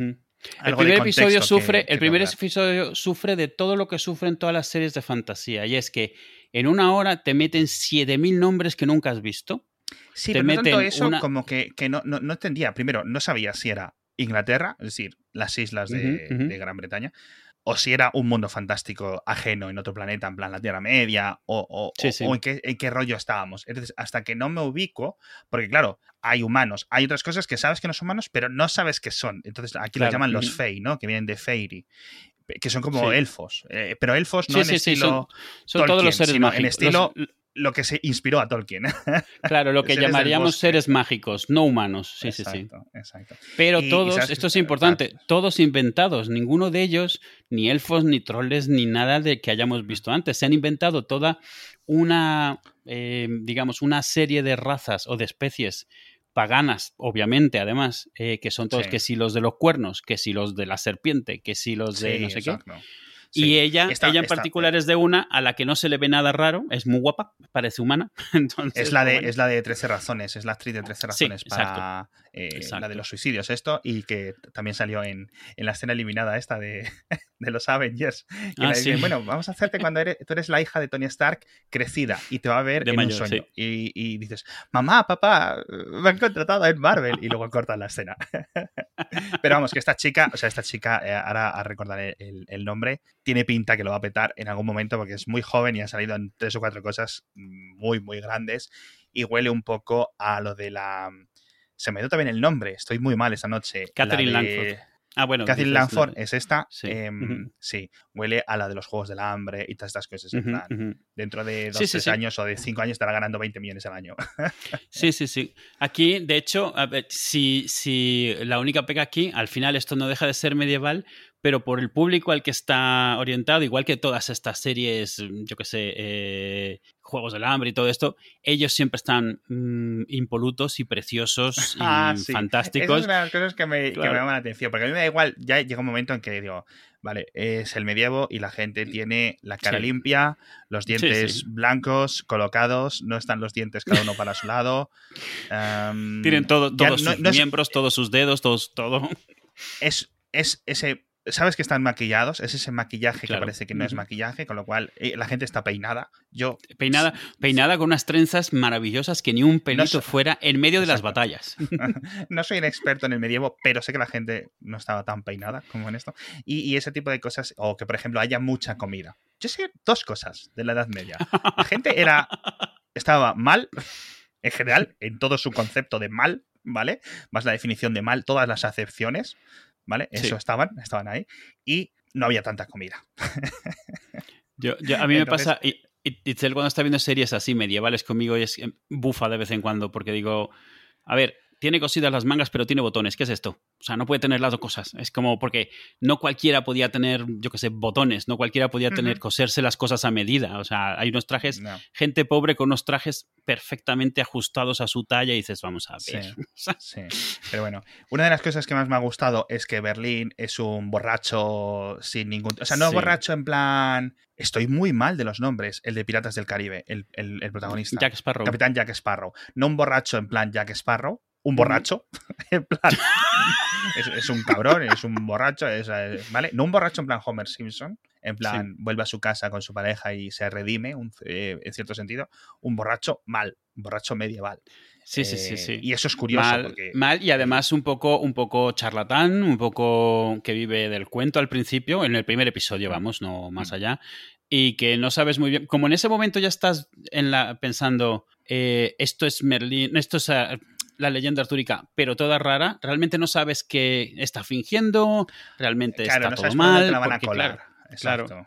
El primer episodio sufre, el primer episodio sufre de todo lo que sufren todas las series de fantasía. Y es que en una hora te meten 7000 nombres que nunca has visto Sí, pero no tanto eso como que, no, no, entendía. Primero, no sabía si era Inglaterra, es decir, las islas de, Gran Bretaña, o si era un mundo fantástico ajeno en otro planeta, en plan la Tierra Media, o, en, qué, en, qué, rollo estábamos. Entonces, hasta que no me ubico, porque claro, hay humanos, hay otras cosas que sabes que no son humanos, pero no sabes qué son. Entonces, aquí lo llaman los Fey, ¿no? Que vienen de Fairy que son como elfos, eh, pero elfos no en estilo son, todos los seres en estilo lo que se inspiró a Tolkien. Claro, lo que llamaríamos seres mágicos, no humanos. Sí, sí, sí. Exacto. Pero todos, esto es importante, todos inventados, ninguno de ellos, ni elfos, ni troles, ni nada de que hayamos visto antes. Se han inventado toda una, eh, digamos, una serie de razas o de especies paganas, obviamente, además, eh, que son todos, que si los de los cuernos, que si los de la serpiente, que si los de no sé qué y ella, ella en particular es de una a la que no se le ve nada raro, es muy guapa, parece humana. Entonces, es, la de, es la de 13 razones, es la actriz de 13 razones para eh, la de los suicidios, esto, y que también salió en, en la escena eliminada esta de, de los Avengers. Que ah, bueno, vamos a hacerte cuando eres, tú eres la hija de Tony Stark crecida y te va a ver en un sueño. Y, y, dices, mamá, papá, me han contratado en Marvel. Y luego cortan la escena. Pero vamos, que esta chica, o sea, esta chica, eh, ahora a recordar el, el nombre, tiene pinta que lo va a petar en algún momento porque es muy joven y ha salido en tres o cuatro cosas muy, muy grandes y huele un poco a lo de la... Se me dio también el nombre, estoy muy mal esta noche. Catherine Langford. Ah, bueno. Catherine Langford es esta. Em, sí. huele a la de los Juegos del Hambre y todas estas cosas. Dentro de dos, tres años o de cinco años estará ganando 20 millones al año. sí, sí, sí. Aquí, de hecho, si, si la única pega aquí, al final esto no deja de ser medieval, pero por el público al que está orientado, igual que todas estas series, yo qué sé, eh, Juegos del Hambre y todo esto, ellos siempre están mm, impolutos y preciosos y ah, fantásticos. es una de las cosas que me, que me llaman la atención, porque a mí me da igual, ya llega un momento en que digo, vale, es el medievo y la gente tiene la cara limpia, los dientes blancos, colocados, no están los dientes cada uno para su lado. Tienen todo, todos sus miembros, todos sus dedos, todos, todo. Es, es ese sabes que están maquillados, es ese maquillaje que parece que no es maquillaje, con lo cual eh, la gente está peinada. Yo peinada, peinada con unas trenzas maravillosas que ni un pelito fuera en medio de las batallas. no soy un experto en el medievo, pero sé que la gente no estaba tan peinada como en esto. Y, ese tipo de cosas, o que por ejemplo haya mucha comida. Yo sé dos cosas de la Edad Media. La gente era estaba mal en general en todo su concepto de mal, ¿vale? Más la definición de mal, todas las acepciones. ¿Vale? Eso estaban, estaban ahí. Y no había tanta comida. yo, a mí me pasa, y, Itzel cuando está viendo series así medievales conmigo es bufa de vez en cuando porque digo, a ver, tiene cosidas las mangas, pero tiene botones. ¿Qué es esto? O sea, no puede tener las dos cosas. Es como porque no cualquiera podía tener, yo qué sé, botones, no cualquiera podía tener, coserse las cosas a medida. O sea, hay unos trajes, gente pobre con unos trajes perfectamente ajustados a su talla y dices, vamos a ver. Sí, pero bueno, una de las cosas que más me ha gustado es que Berlín es un borracho sin ningún... O sea, no borracho en plan... Estoy muy mal de los nombres, el de Piratas del Caribe, el, el protagonista. Jack Sparrow. Capitán Jack Sparrow. No un borracho en plan Jack Sparrow, un borracho. en plan, es, un cabrón, es un borracho, ¿vale? No un borracho en plan Homer Simpson, en plan vuelve a su casa con su pareja y se redime, eh, en cierto sentido. Un borracho mal, un borracho medieval. Sí, sí, sí, sí. Y eso es curioso. Mal, mal, y además un poco, un poco charlatán, un poco que vive del cuento al principio, en el primer episodio, vamos, no más mm. allá. Y que no sabes muy bien. Como en ese momento ya estás en la, pensando, eh, esto es Merlín, esto es ah, la leyenda artúrica, pero toda rara, realmente no sabes qué está fingiendo, realmente está todo mal. La van a colar. Claro.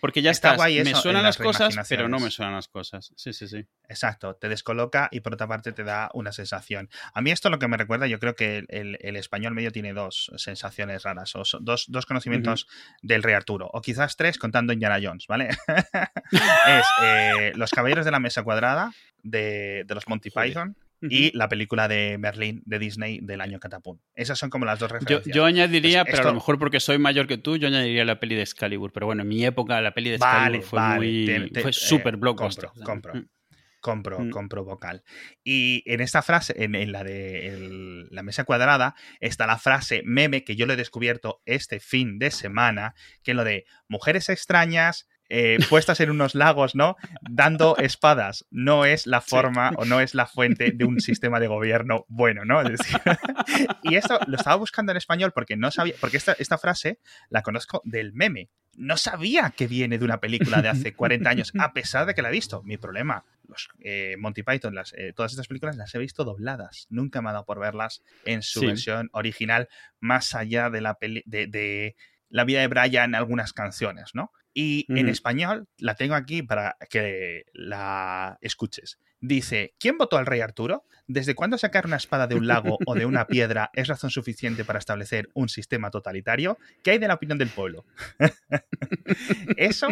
Porque ya está. me suenan las cosas, pero no me suenan las cosas. Sí, sí, sí. Exacto. Te descoloca y por otra parte te da una sensación. A mí esto lo que me recuerda, yo creo que el, español medio tiene dos sensaciones raras, o dos, dos conocimientos del rey Arturo, o quizás tres contando Indiana Jones, ¿vale? es eh, Los Caballeros de la Mesa Cuadrada de, los Monty Python y la película de Merlín de Disney del año Catapult. Esas son como las dos referencias. Yo, añadiría, pero a lo mejor porque soy mayor que tú, yo añadiría la peli de Excalibur. Pero bueno, en mi época la peli de Excalibur fue muy. fue eh, súper blockbuster. Compro, compro. Compro, mm. compro vocal. Y en esta frase, en, la de la mesa cuadrada, está la frase meme que yo lo he descubierto este fin de semana, que es lo de mujeres extrañas, eh, puestas en unos lagos, ¿no? Dando espadas. No es la forma o no es la fuente de un sistema de gobierno bueno, ¿no? y esto lo estaba buscando en español porque no sabía, porque esta, esta frase la conozco del meme. No sabía que viene de una película de hace 40 años, a pesar de que la he visto. Mi problema, los eh, Monty Python, las, eh, todas estas películas las he visto dobladas. Nunca me ha dado por verlas en su versión original, más allá de la peli de, de la vida de Brian, algunas canciones, ¿no? Y en español la tengo aquí para que la escuches. Dice, ¿quién votó al rey Arturo? ¿Desde cuándo sacar una espada de un lago o de una piedra es razón suficiente para establecer un sistema totalitario? ¿Qué hay de la opinión del pueblo? Eso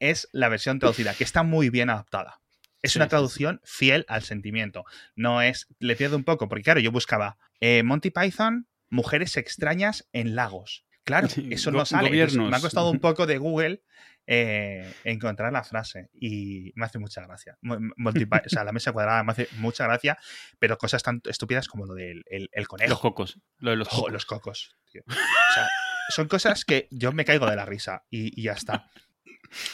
es la versión traducida, que está muy bien adaptada. Es una traducción fiel al sentimiento. No es. Le pierdo un poco, porque claro, yo buscaba eh, Monty Python, mujeres extrañas en lagos. Claro, eso no sale. me ha costado un poco de Google eh, encontrar la frase y me hace mucha gracia. o sea, la mesa cuadrada me hace mucha gracia, pero cosas tan estúpidas como lo del el, conejo. Los cocos. Lo de los cocos. los cocos O sea, son cosas que yo me caigo de la risa y, y ya está.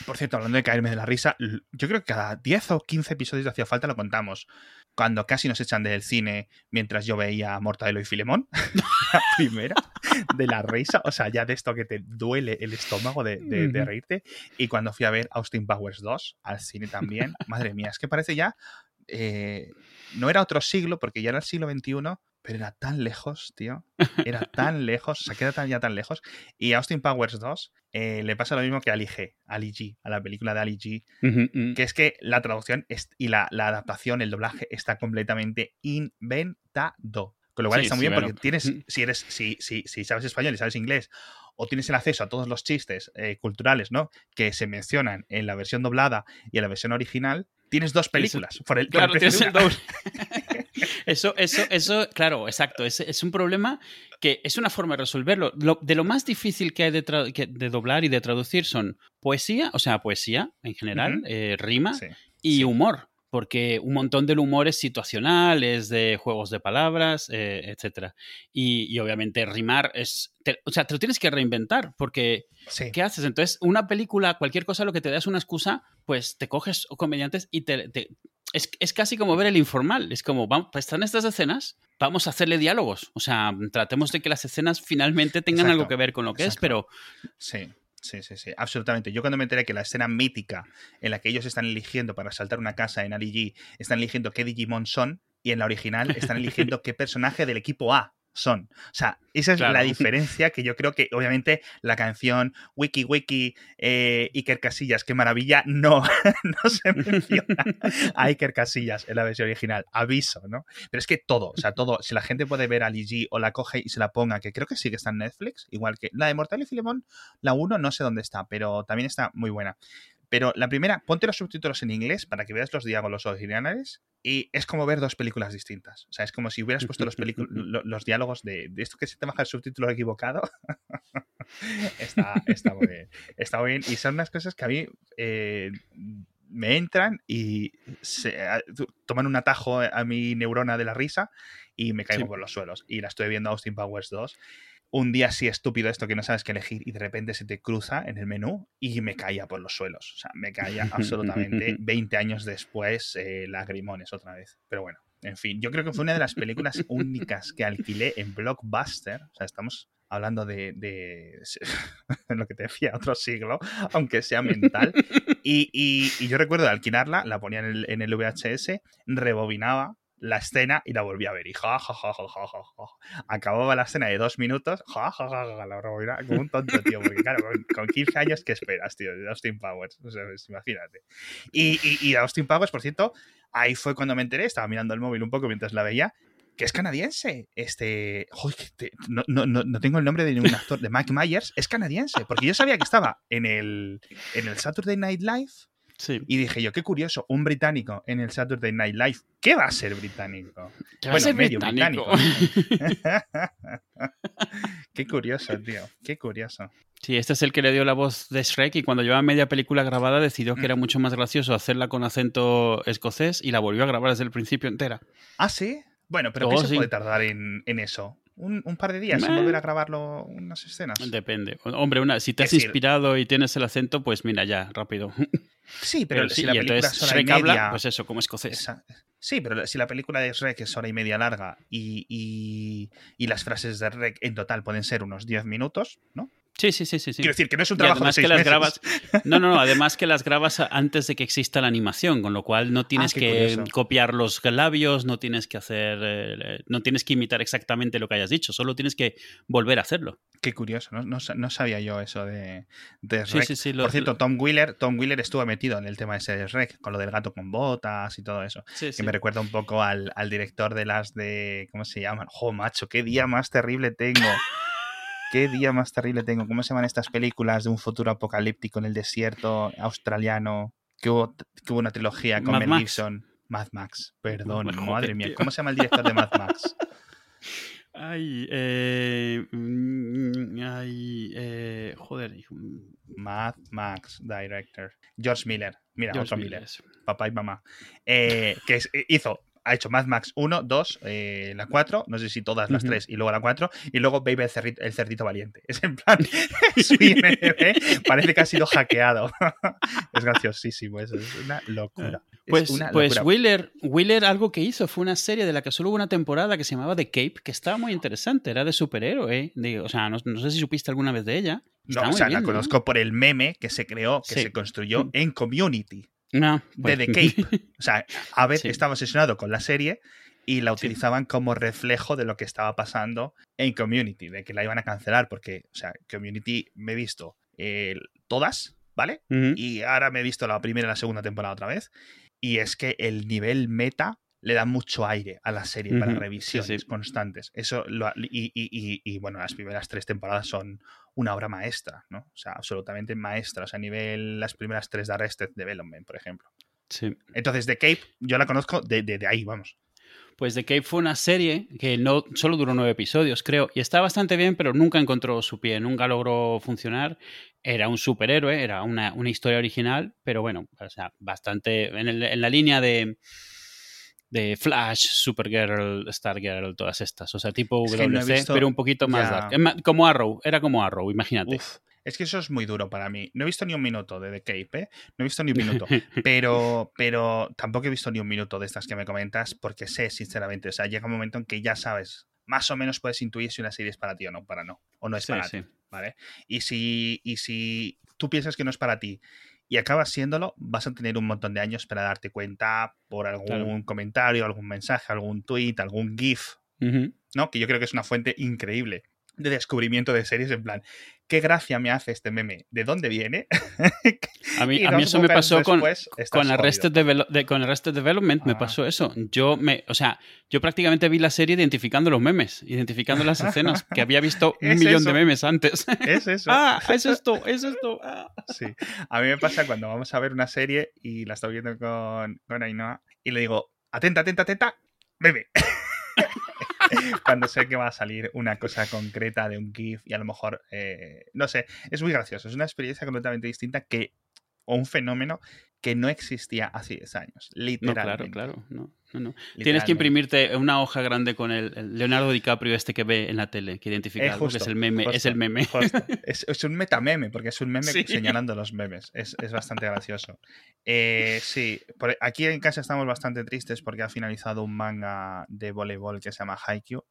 Por cierto, hablando de caerme de la risa, yo creo que cada 10 o 15 episodios de Hacía Falta lo contamos cuando casi nos echan del cine mientras yo veía Mortadelo y Filemón, la primera, de la risa, o sea, ya de esto que te duele el estómago de, reírte, y cuando fui a ver Austin Powers 2 al cine también, madre mía, es que parece ya, eh, no era otro siglo, porque ya era el siglo XXI, pero era tan lejos, tío. Era tan lejos, o sea, queda tan, ya tan lejos. Y Austin Powers 2 eh, le pasa lo mismo que a Ali G, Ali G, a la película de Ali G, mm. que es que la traducción y la, adaptación, el doblaje, está completamente inventado. Con lo cual está muy bien porque tienes, si eres, si, si, si sabes español y sabes inglés, o tienes el acceso a todos los chistes eh, culturales, ¿no? Que se mencionan en la versión doblada y en la versión original, tienes dos películas. Por el, claro, tienes el doble. eso, eso, eso, claro, exacto. Es, es, un problema que es una forma de resolverlo. de lo más difícil que hay de, de, doblar y de traducir son poesía, o sea, poesía en general, eh, rima y humor porque un montón del humor es situacional, es de juegos de palabras, eh, etc. Y, obviamente rimar es... o sea, te lo tienes que reinventar, porque ¿qué haces? Entonces, una película, cualquier cosa, lo que te das una excusa, pues te coges comediantes y te... es, casi como ver el informal, es como, vamos, pues están estas escenas, vamos a hacerle diálogos, o sea, tratemos de que las escenas finalmente tengan algo que ver con lo que es, pero... Sí. Sí, sí, sí, absolutamente. Yo cuando me enteré que la escena mítica en la que ellos están eligiendo para saltar una casa en Ali G, están eligiendo qué Digimon son, y en la original están eligiendo qué personaje del equipo A son. O sea, esa es la diferencia que yo creo que, obviamente, la canción Wiki Wiki eh, Iker Casillas, qué maravilla, no, no se menciona a Iker Casillas en la versión original. Aviso, ¿no? Pero es que todo, o sea, todo, si la gente puede ver a Ligi o la coge y se la ponga, que creo que sí que está en Netflix, igual que la de Mortal y Filemón, la 1 no sé dónde está, pero también está muy buena. Pero la primera, ponte los subtítulos en inglés para que veas los diálogos originales y es como ver dos películas distintas. O sea, es como si hubieras puesto los, los diálogos de, esto que se te baja el subtítulo equivocado. está, muy bien. Está muy bien. Y son unas cosas que a mí eh, me entran y se, toman un atajo a mi neurona de la risa y me caigo por los suelos. Y la estoy viendo Austin Powers 2 un día así estúpido esto que no sabes qué elegir y de repente se te cruza en el menú y me caía por los suelos. O sea, me caía absolutamente 20 años después eh, lagrimones otra vez. Pero bueno, en fin, yo creo que fue una de las películas únicas que alquilé en Blockbuster. O sea, estamos hablando de, de, lo que te decía, otro siglo, aunque sea mental. Y, y, yo recuerdo de alquilarla, la ponía en el, en el VHS, rebobinaba la escena y la volví a ver. Y ja, ja, ja, ja, ja, ja, Acababa la escena de dos minutos, ja, ja, ja, ja, la rebobina como un tonto, tío. Porque claro, con, 15 años, ¿qué esperas, tío? De Austin Powers. O sea, pues, imagínate. Y, y, Austin Powers, por cierto, ahí fue cuando me enteré, estaba mirando el móvil un poco mientras la veía, que es canadiense. Este. no, no, no, tengo el nombre de ningún actor. De Mike Myers. Es canadiense. Porque yo sabía que estaba en el, en el Saturday Night Live y dije yo, qué curioso, un británico en el Saturday Night Live. ¿Qué va a ser británico? ¿Qué va a ser medio británico. qué curioso, tío. Qué curioso. Sí, este es el que le dio la voz de Shrek y cuando llevaba media película grabada decidió que era mm. mucho más gracioso hacerla con acento escocés y la volvió a grabar desde el principio entera. ¿Ah, sí? Bueno, pero ¿qué se puede tardar en, eso? Un, par de días sin volver a grabarlo unas escenas. Depende. Hombre, una, si te has inspirado y tienes el acento, pues mira, ya, rápido. Sí, pero, si la película es hora y media. pues eso, como escocés. Sí, pero si la película de Shrek es hora y media larga y, y, las frases de Shrek en total pueden ser unos 10 minutos, ¿no? Sí, sí, sí, sí. Quiero decir que no es un trabajo de seis que las grabas. No, no, no. Además que las grabas antes de que exista la animación, con lo cual no ah, tienes que copiar los labios, no tienes que hacer, eh, no tienes que imitar exactamente lo que hayas dicho, solo tienes que volver a hacerlo. Qué curioso, no, sabía yo eso de, de Sí, sí, sí, Por cierto, Tom Wheeler, Tom Wheeler estuvo metido en el tema ese de Shrek, con lo del gato con botas y todo eso. que me recuerda un poco al, al, director de las de. ¿Cómo se llaman? ¡Jo, macho! ¡Qué día más terrible tengo! ¿Qué día más terrible tengo? ¿Cómo se llaman estas películas de un futuro apocalíptico en el desierto australiano? Que hubo, una trilogía con Mad Mel Gibson. Mad Max, perdón, madre mía. ¿Cómo se llama el director de Mad Max? Ay, eh, mm, ay, eh, joder. Mad Max, director. George Miller. Mira, George otro Miller. Papá y mamá. Eh, que hizo ha hecho Mad Max 1, 2, eh, la 4, no sé si todas las 3 y luego la 4, y luego Baby el cerdito, valiente. Es en plan, su IMDb parece que ha sido hackeado. es graciosísimo, eso es una locura. Pues, pues Wheeler, Wheeler algo que hizo fue una serie de la que solo hubo una temporada que se llamaba The Cape, que estaba muy interesante, era de superhéroe, ¿eh? o sea, no, sé si supiste alguna vez de ella. no, o sea, la conozco por el meme que se creó, que se construyó en Community. No. De The Cape. O sea, a ver, estaba obsesionado con la serie y la utilizaban como reflejo de lo que estaba pasando en Community, de que la iban a cancelar, porque, o sea, Community me he visto eh, todas, ¿vale? Y ahora me he visto la primera y la segunda temporada otra vez. Y es que el nivel meta le da mucho aire a la serie para revisiones constantes. Eso y, bueno, las primeras tres temporadas son una obra maestra, ¿no? O sea, absolutamente maestra. O sea, a nivel las primeras tres de Arrested Development, por ejemplo. Sí. Entonces, The Cape, yo la conozco de, de, ahí, vamos. Pues The Cape fue una serie que no solo duró nueve episodios, creo, y está bastante bien, pero nunca encontró su pie, nunca logró funcionar. Era un superhéroe, era una, una historia original, pero bueno, o sea, bastante en, en la línea de, de Flash, Supergirl, Stargirl, todas estas. O sea, tipo WC, pero un poquito más dark. Como Arrow, era como Arrow, imagínate. Es que eso es muy duro para mí. No he visto ni un minuto de The Cape, ¿eh? No he visto ni un minuto. pero, pero tampoco he visto ni un minuto de estas que me comentas porque sé, sinceramente, o sea, llega un momento en que ya sabes, más o menos puedes intuir si una serie es para ti o no, para no. O no es para ti, ¿vale? Y si, y si tú piensas que no es para ti y acabas siéndolo, vas a tener un montón de años para darte cuenta por algún comentario, algún mensaje, algún tweet, algún GIF, ¿no? Que yo creo que es una fuente increíble de descubrimiento de series en plan, qué gracia me hace este meme, ¿de dónde viene? a mí, a mí eso me pasó con, con, Arrested con Arrested Development, me ah. pasó eso. Yo me, o sea, yo prácticamente vi la serie identificando los memes, identificando las escenas, que había visto un millón de memes antes. Es eso. ah, es esto, es esto. Ah. Sí, a mí me pasa cuando vamos a ver una serie y la estoy viendo con, con Ainhoa y le digo, atenta, atenta, atenta, meme. cuando sé que va a salir una cosa concreta de un GIF y a lo mejor, eh, no sé, es muy gracioso, es una experiencia completamente distinta que, o un fenómeno que no existía hace 10 años, literalmente. No, claro, claro, no. Tienes que imprimirte una hoja grande con el, Leonardo DiCaprio este que ve en la tele, que identifica es que es el meme. es el meme. Es, es, un metameme, porque es un meme señalando los memes. Es, bastante gracioso. Eh, sí, aquí en casa estamos bastante tristes porque ha finalizado un manga de voleibol que se llama Haikyuu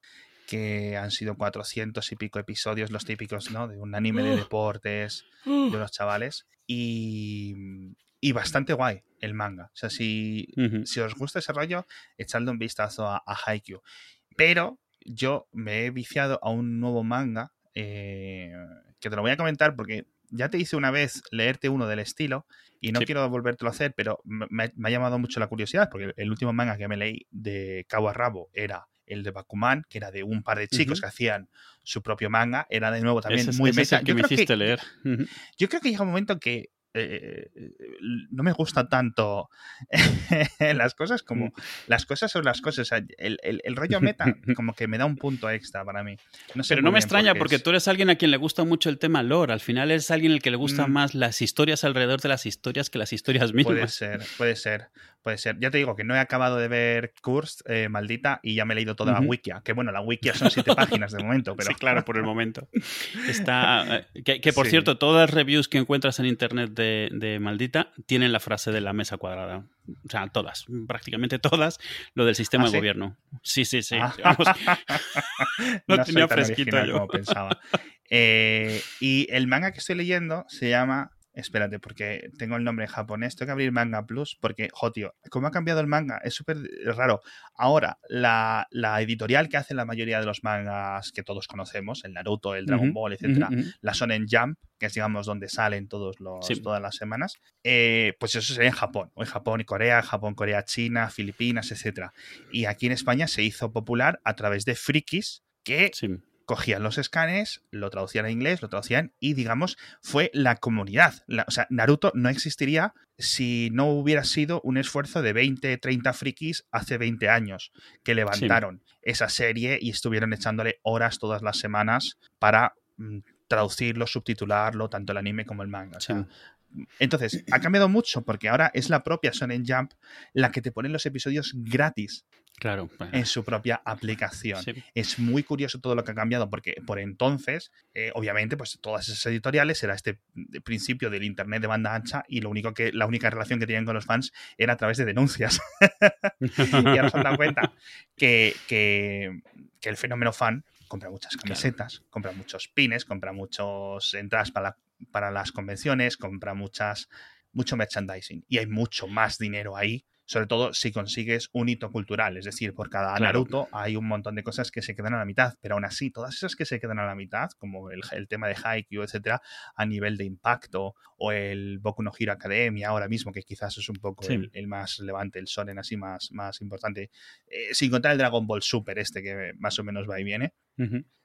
que han sido 400 y pico episodios, los típicos, ¿no? De un anime de deportes, de los chavales. Y, y bastante guay el manga. O sea, si, si os gusta ese rollo, echadle un vistazo a, a, Haikyuu. Pero yo me he viciado a un nuevo manga eh, que te lo voy a comentar porque ya te hice una vez leerte uno del estilo y no quiero volvértelo a hacer, pero me, ha llamado mucho la curiosidad porque el último manga que me leí de cabo a rabo era el de Bakuman, que era de un par de chicos que hacían su propio manga, era de nuevo también muy meta. que me hiciste leer. Yo creo que llega un momento que eh, no me gusta tanto las cosas como mm. las cosas son las cosas. el, el, rollo meta como que me da un punto extra para mí. No Pero no me extraña porque tú eres alguien a quien le gusta mucho el tema lore. Al final es alguien al que le gustan mm. más las historias alrededor de las historias que las historias mismas. Puede ser, puede ser. Puede ser. Ya te digo que no he acabado de ver Kurst, eh, maldita, y ya me he leído toda la wikia. Que bueno, la wikia son siete páginas de momento, pero. Sí, claro, por el momento. Está. Eh, que, por cierto, todas las reviews que encuentras en internet de, maldita tienen la frase de la mesa cuadrada. O sea, todas, prácticamente todas, lo del sistema ¿Ah, de gobierno. Sí, sí, sí. Ah. no, tenía fresquito yo. como pensaba. Eh, y el manga que estoy leyendo se llama Espérate, porque tengo el nombre en japonés. Tengo que abrir Manga Plus porque, jo, tío, ¿cómo ha cambiado el manga? Es súper raro. Ahora, la, editorial que hace la mayoría de los mangas que todos conocemos, el Naruto, el Dragon Ball, etcétera, la Shonen Jump, que es, digamos, donde salen todos los, todas las semanas, eh, pues eso sería en Japón, o en Japón y Corea, Japón, Corea, China, Filipinas, etcétera. Y aquí en España se hizo popular a través de frikis que cogían los escanes, lo traducían a inglés, lo traducían y, digamos, fue la comunidad. o sea, Naruto no existiría si no hubiera sido un esfuerzo de 20, 30 frikis hace 20 años que levantaron esa serie y estuvieron echándole horas todas las semanas para mm, traducirlo, subtitularlo, tanto el anime como el manga. entonces, ha cambiado mucho porque ahora es la propia Shonen Jump la que te pone los episodios gratis Claro. En su propia aplicación. Es muy curioso todo lo que ha cambiado porque por entonces, eh, obviamente, pues todas esas editoriales era este principio del internet de banda ancha y lo único que la única relación que tenían con los fans era a través de denuncias. y ahora se han dado cuenta que, que, el fenómeno fan compra muchas camisetas, compra muchos pines, compra muchos entradas para, para las convenciones, compra muchas mucho merchandising y hay mucho más dinero ahí sobre todo si consigues un hito cultural, es decir, por cada Naruto hay un montón de cosas que se quedan a la mitad, pero aún así, todas esas que se quedan a la mitad, como el, tema de Haikyuu, etcétera, a nivel de impacto, o el Boku no Hero Academia ahora mismo, que quizás es un poco el, más relevante, el sonen así más, más importante, eh, sin contar el Dragon Ball Super este, que más o menos va y viene,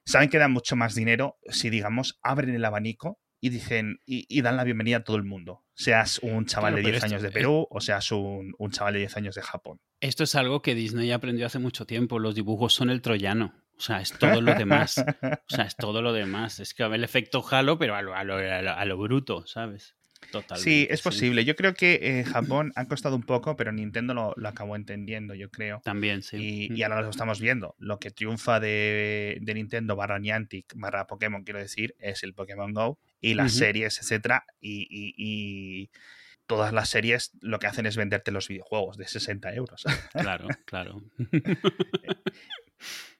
saben que dan mucho más dinero si, digamos, abren el abanico y dicen y, dan la bienvenida a todo el mundo. Seas un chaval de 10 años de Perú o seas un, un, chaval de 10 años de Japón. Esto es algo que Disney aprendió hace mucho tiempo. Los dibujos son el troyano. O sea, es todo lo demás. O sea, es todo lo demás. Es que el efecto Halo, pero a lo, a lo, a lo bruto, ¿sabes? Sí, es posible. Yo creo que en Japón ha costado un poco, pero Nintendo lo, acabó entendiendo, yo creo. También, sí. Y, ahora lo estamos viendo. Lo que triunfa de, Nintendo barra Niantic barra Pokémon, quiero decir, es el Pokémon Go y las series, etcétera. Y, todas las series lo que hacen es venderte los videojuegos de 60 euros. Claro, claro.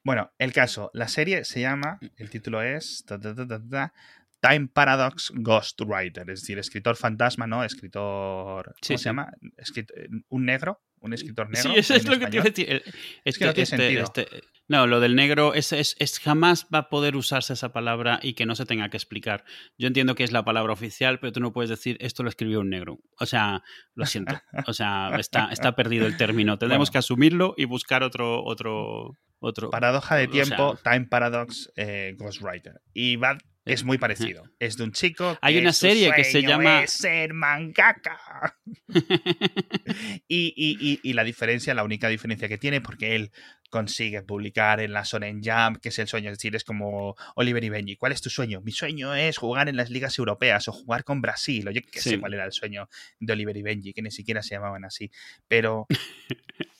bueno, el caso, la serie se llama, el título es Time Paradox Ghostwriter, es decir, escritor fantasma, ¿no? Escritor. ¿Cómo se llama? un negro, un escritor negro. Sí, eso es lo que te iba a decir. Es que no tiene este, sentido. Este, no, lo del negro es, es, jamás va a poder usarse esa palabra y que no se tenga que explicar. Yo entiendo que es la palabra oficial, pero tú no puedes decir esto lo escribió un negro. O sea, lo siento. O sea, está, está perdido el término. Tenemos que asumirlo y buscar otro, otro, otro. Paradoja de tiempo, Time Paradox eh, Ghostwriter. Y va es muy parecido. Es de un chico. Hay una serie que se llama. ser mangaka. y, la diferencia, la única diferencia que tiene, porque él consigue publicar en la Sonen Jump, que es el sueño, es decir, es como Oliver y Benji. ¿Cuál es tu sueño? Mi sueño es jugar en las ligas europeas o jugar con Brasil. O yo qué sé cuál era el sueño de Oliver y Benji, que ni siquiera se llamaban así. Pero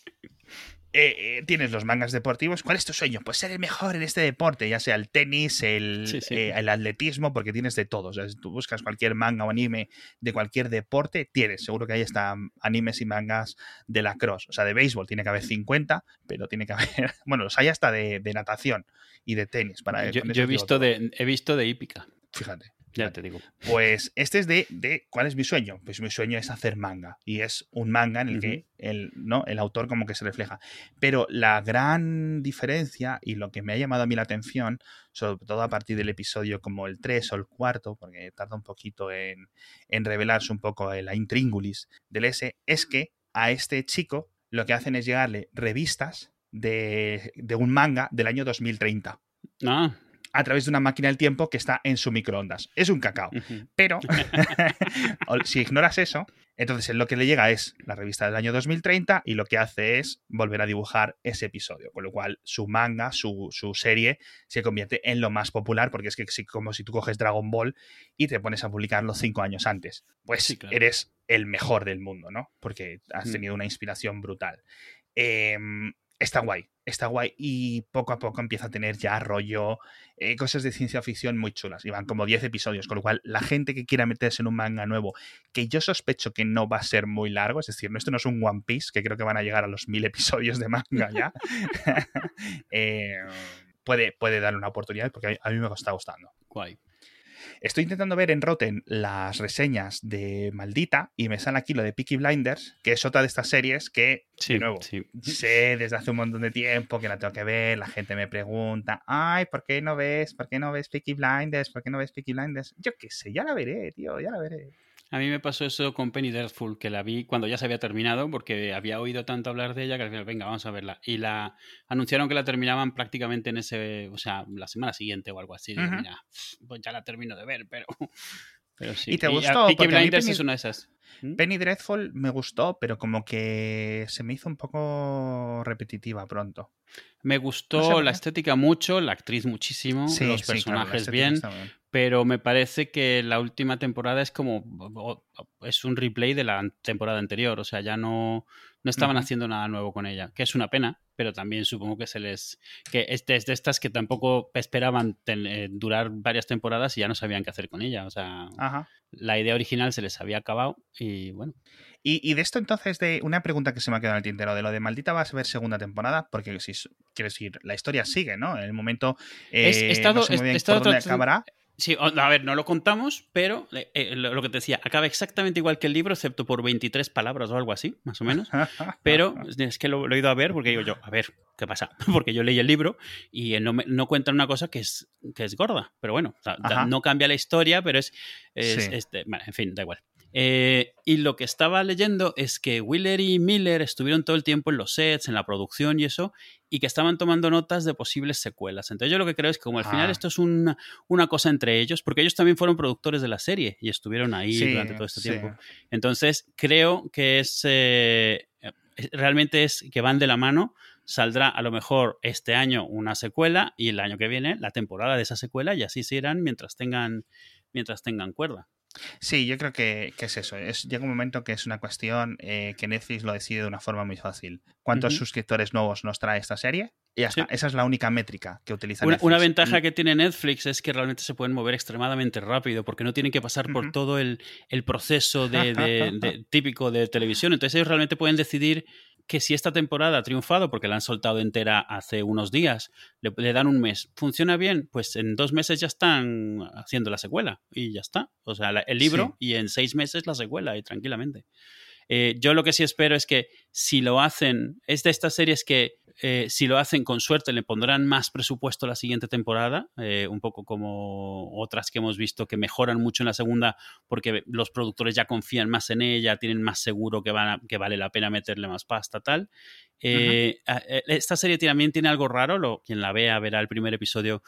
Eh, eh, tienes los mangas deportivos. ¿Cuál es tu sueño? Pues ser el mejor en este deporte, ya sea el tenis, el, eh, el atletismo, porque tienes de todo. O sea, si tú buscas cualquier manga o anime de cualquier deporte, tienes. Seguro que ahí están animes y mangas de la cross. O sea, de béisbol tiene que haber 50, pero tiene que haber. Bueno, los hay hasta de, natación y de tenis. Para, yo, he, visto de, he visto de hípica. Fíjate. Ya te digo. Pues este es de, de, ¿cuál es mi sueño? Pues mi sueño es hacer manga. Y es un manga en el que el, ¿no? el autor como que se refleja. Pero la gran diferencia y lo que me ha llamado a mí la atención, sobre todo a partir del episodio como el 3 o el cuarto, porque tarda un poquito en, en revelarse un poco la intríngulis del S, es que a este chico lo que hacen es llegarle revistas de, de un manga del año 2030. Ah a través de una máquina del tiempo que está en su microondas. Es un cacao. Pero si ignoras eso, entonces lo que le llega es la revista del año 2030 y lo que hace es volver a dibujar ese episodio. Con lo cual su manga, su, serie, se convierte en lo más popular porque es que como si tú coges Dragon Ball y te pones a publicarlo cinco años antes. Pues eres el mejor del mundo, ¿no? Porque has tenido una inspiración brutal. Eh, está guay, está guay y poco a poco empieza a tener ya rollo, eh, cosas de ciencia ficción muy chulas. Y van como 10 episodios, con lo cual la gente que quiera meterse en un manga nuevo, que yo sospecho que no va a ser muy largo, es decir, esto no es un One Piece, que creo que van a llegar a los mil episodios de manga ya, eh, puede, puede darle una oportunidad porque a mí me está gustando. Guay. Estoy intentando ver en Rotten las reseñas de Maldita y me sale aquí lo de Peaky Blinders, que es otra de estas series que, de nuevo, sé desde hace un montón de tiempo que la tengo que ver, la gente me pregunta, ay, ¿por qué no ves? ¿Por qué no ves Peaky Blinders? ¿Por qué no ves Peaky Blinders? Yo qué sé, ya la veré, tío, ya la veré. A mí me pasó eso con Penny Dreadful, que la vi cuando ya se había terminado, porque había oído tanto hablar de ella que al final, venga, vamos a verla. Y la anunciaron que la terminaban prácticamente en ese, o sea, la semana siguiente o algo así. mira, pues ya la termino de ver, pero, pero sí. ¿Y te gustó? Y, Blinders es una de esas. ¿Mm? Penny Dreadful me gustó, pero como que se me hizo un poco repetitiva pronto. Me gustó la estética mucho, la actriz muchísimo, los personajes bien, pero me parece que la última temporada es como es un replay de la temporada anterior, o sea, ya no, no estaban haciendo nada nuevo con ella, que es una pena, pero también supongo que se les que es de, estas que tampoco esperaban eh, durar varias temporadas y ya no sabían qué hacer con ella, o sea, la idea original se les había acabado y bueno. Y, de esto entonces, de una pregunta que se me ha quedado en el tintero, de lo de Maldita va a ver segunda temporada, porque si quiero decir, la historia sigue, ¿no? En el momento eh, estado, no muy bien acabará. Sí, a ver, no lo contamos, pero eh, eh, lo que te decía, acaba exactamente igual que el libro, excepto por 23 palabras o algo así, más o menos. Pero es que lo, he ido a ver porque digo yo, a ver, ¿qué pasa? Porque yo leí el libro y no, no cuenta una cosa que es, que es gorda, pero bueno, no cambia la historia, pero es, este, en fin, da igual. Eh, y lo que estaba leyendo es que Wheeler y Miller estuvieron todo el tiempo en los sets, en la producción y eso, y que estaban tomando notas de posibles secuelas. Entonces yo lo que creo es que como al final ah. esto es una, una, cosa entre ellos, porque ellos también fueron productores de la serie y estuvieron ahí durante todo este tiempo. Entonces creo que es... Eh, realmente es que van de la mano saldrá a lo mejor este año una secuela y el año que viene la temporada de esa secuela y así se irán mientras tengan, mientras tengan cuerda. Sí, yo creo que, es eso. Es, llega un momento que es una cuestión eh, que Netflix lo decide de una forma muy fácil. ¿Cuántos suscriptores nuevos nos trae esta serie? Y ya está. Esa es la única métrica que utiliza una, Netflix. Una ventaja que tiene Netflix es que realmente se pueden mover extremadamente rápido porque no tienen que pasar por todo el, proceso de, típico de televisión. Entonces ellos realmente pueden decidir que si esta temporada ha triunfado, porque la han soltado entera hace unos días, le, dan un mes, funciona bien, pues en dos meses ya están haciendo la secuela y ya está. O sea, el libro y en seis meses la secuela y tranquilamente. Eh, yo lo que sí espero es que si lo hacen, es de estas series que eh, si lo hacen con suerte le pondrán más presupuesto la siguiente temporada, eh, un poco como otras que hemos visto que mejoran mucho en la segunda porque los productores ya confían más en ella, tienen más seguro que, van que vale la pena meterle más pasta, tal. esta serie también tiene algo raro, lo, quien la vea verá el primer episodio.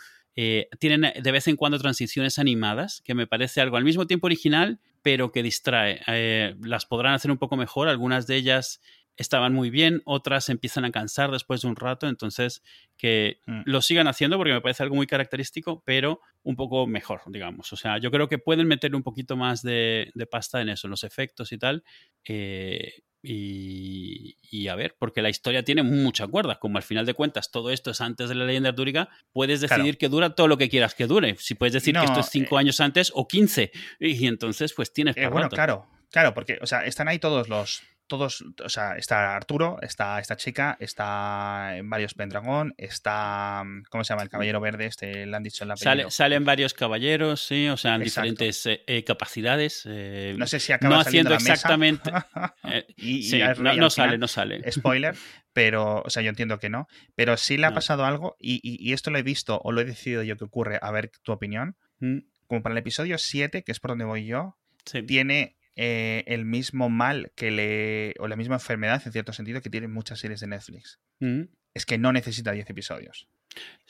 tienen de vez en cuando transiciones animadas, que me parece algo al mismo tiempo original pero que distrae. Eh, las podrán hacer un poco mejor, algunas de ellas estaban muy bien, otras empiezan a cansar después de un rato, entonces que mm. lo sigan haciendo porque me parece algo muy característico, pero un poco mejor, digamos. O sea, yo creo que pueden meter un poquito más de, pasta en eso, en los efectos y tal. Eh, y, a ver, porque la historia tiene mucha cuerda. Como al final de cuentas todo esto es antes de la leyenda artúrica, puedes decidir que dura todo lo que quieras que dure. Si puedes decir que esto es cinco eh años antes o quince, y, entonces pues tienes eh, Bueno, claro, claro, porque o sea, están ahí todos los, todos, o sea, está Arturo, está esta chica, está en varios Pendragón, está, ¿cómo se llama? El caballero verde, este, le han dicho en la película. salen varios caballeros, sí, o sea, en diferentes eh, eh, capacidades. Eh, no sé si acaba no haciendo exactamente. y, no, sale, no sale. Spoiler, pero, o sea, yo entiendo que no, pero sí le ha pasado algo y, esto lo he visto o lo he decidido yo que ocurre, a ver tu opinión. Mm. Como para el episodio 7, que es por donde voy yo, tiene eh, el mismo mal que le. o la misma enfermedad, en cierto sentido, que tienen muchas series de Netflix. Mm. Es que no necesita 10 episodios.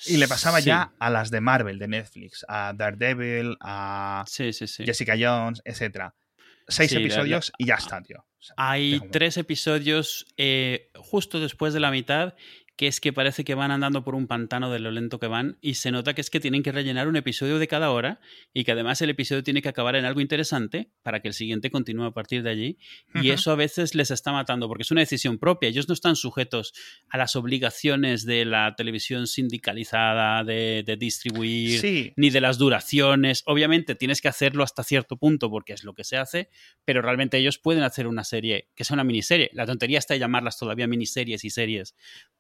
Y le pasaba ya a las de Marvel de Netflix, a Daredevil, a Jessica Jones, etc. Seis episodios y ya está, tío. Hay tres episodios eh, justo después de la mitad que es que parece que van andando por un pantano de lo lento que van y se nota que es que tienen que rellenar un episodio de cada hora y que además el episodio tiene que acabar en algo interesante para que el siguiente continúe a partir de allí y eso a veces les está matando porque es una decisión propia, ellos no están sujetos a las obligaciones de la televisión sindicalizada de, distribuir ni de las duraciones, obviamente tienes que hacerlo hasta cierto punto porque es lo que se hace, pero realmente ellos pueden hacer una serie que sea una miniserie, la tontería está de llamarlas todavía miniseries y series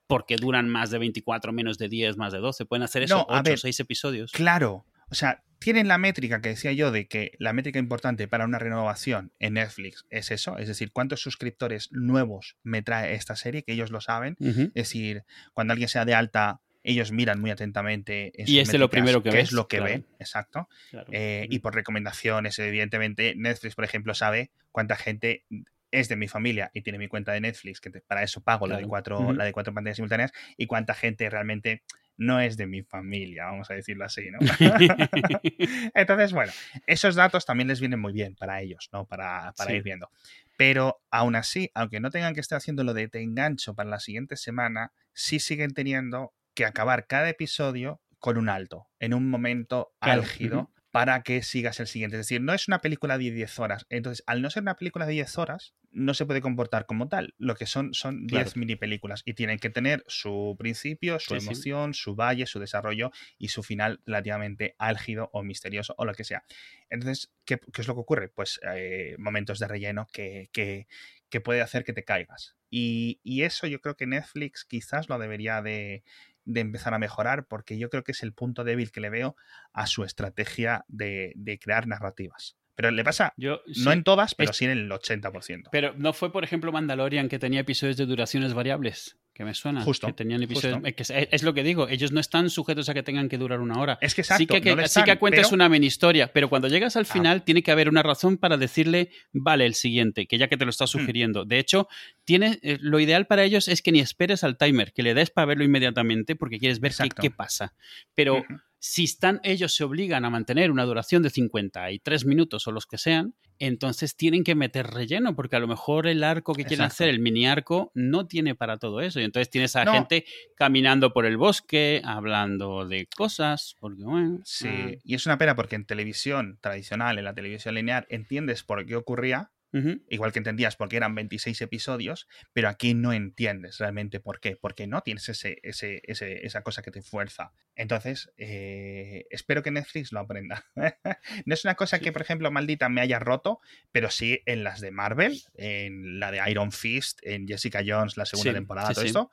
porque duran más de 24, menos de 10, más de 12. Pueden hacer eso, 8 o 6 episodios. Claro. O sea, tienen la métrica que decía yo de que la métrica importante para una renovación en Netflix es eso, es decir, cuántos suscriptores nuevos me trae esta serie, que ellos lo saben. Es decir, cuando alguien sea de alta, ellos miran muy atentamente en y es lo primero que qué es lo que ven, exacto. Eh, y por recomendaciones, evidentemente, Netflix, por ejemplo, sabe cuánta gente es de mi familia y tiene mi cuenta de Netflix, que para eso pago la, de cuatro, la de cuatro pantallas simultáneas, y cuánta gente realmente no es de mi familia, vamos a decirlo así, ¿no? Entonces, bueno, esos datos también les vienen muy bien para ellos, ¿no? Para, para ir viendo. Pero aún así, aunque no tengan que estar haciendo lo de te engancho para la siguiente semana, sí siguen teniendo que acabar cada episodio con un alto, en un momento álgido para que sigas el siguiente. Es decir, no es una película de 10 horas. Entonces, al no ser una película de 10 horas, no se puede comportar como tal. Lo que son son 10 mini películas y tienen que tener su principio, su emoción, su valle, su desarrollo y su final relativamente álgido o misterioso o lo que sea. Entonces, ¿qué, es lo que ocurre? Pues eh, momentos de relleno que, que, que, puede hacer que te caigas. Y, y eso yo creo que Netflix quizás lo debería de, de empezar a mejorar, porque yo creo que es el punto débil que le veo a su estrategia de, crear narrativas. Pero le pasa, yo, no en todas, pero sí en el 80%. Pero no fue, por ejemplo, Mandalorian que tenía episodios de duraciones variables que me suena. Justo. Que tenían episodios. es, lo que digo, ellos no están sujetos a que tengan que durar una hora. Es que exacto, Sí que, sí que cuentas una mini historia, pero cuando llegas al ah. final tiene que haber una razón para decirle, vale, el siguiente, que ya que te lo está hmm. sugiriendo. De hecho, tiene, eh, lo ideal para ellos es que ni esperes al timer, que le des para verlo inmediatamente porque quieres ver qué, pasa. Pero si están, ellos se obligan a mantener una duración de 53 minutos o los que sean, entonces tienen que meter relleno, porque a lo mejor el arco que quieren hacer, el mini arco, no tiene para todo eso. Y entonces tienes a gente caminando por el bosque, hablando de cosas, porque bueno. Sí, ah. y es una pena porque en televisión tradicional, en la televisión lineal, entiendes por qué ocurría, Igual que entendías porque eran 26 episodios, pero aquí no entiendes realmente por qué, porque no tienes ese, ese, esa cosa que te fuerza. Entonces, eh, espero que Netflix lo aprenda. no es una cosa que, por ejemplo, maldita me haya roto, pero sí en las de Marvel, en la de Iron Fist, en Jessica Jones, la segunda temporada, todo esto,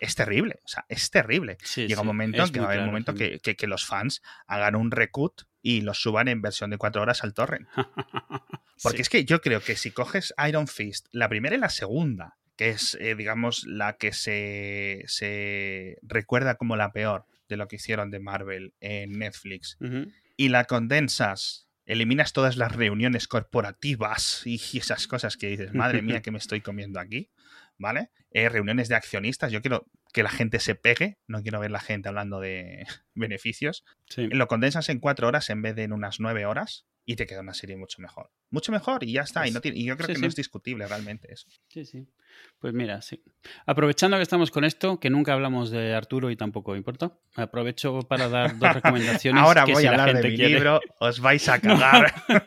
es terrible, o sea, es terrible. Llega un momento en que va a haber un momento que, que, los fans hagan un recut y los suban en versión de cuatro horas al torrent. Porque es que yo creo que si coges Iron Fist, la primera y la segunda, que es, eh, digamos, la que se, se, recuerda como la peor de lo que hicieron de Marvel en Netflix, y la condensas, eliminas todas las reuniones corporativas y esas cosas que dices, madre mía, que me estoy comiendo aquí, ¿vale? Eh, reuniones de accionistas, yo quiero que la gente se pegue, no quiero ver la gente hablando de beneficios. Lo condensas en cuatro horas en vez de en unas nueve horas y te queda una serie mucho mejor. Mucho mejor y ya está. y, no y, yo creo que no es discutible realmente eso. Sí, sí. Pues mira, sí. Aprovechando que estamos con esto, que nunca hablamos de Arturo y tampoco importa, aprovecho para dar dos recomendaciones. Ahora voy a hablar de mi libro, os vais a cagar. no,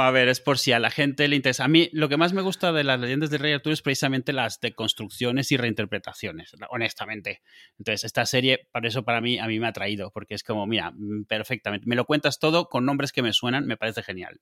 a ver, es por si a la gente le interesa. A mí lo que más me gusta de las leyendas del Rey Arturo es precisamente las deconstrucciones y reinterpretaciones, honestamente. Entonces, esta serie, por eso para mí, a mí me ha traído, porque es como, mira, mm, perfectamente. Me lo cuentas todo con nombres que me suenan, me parece genial.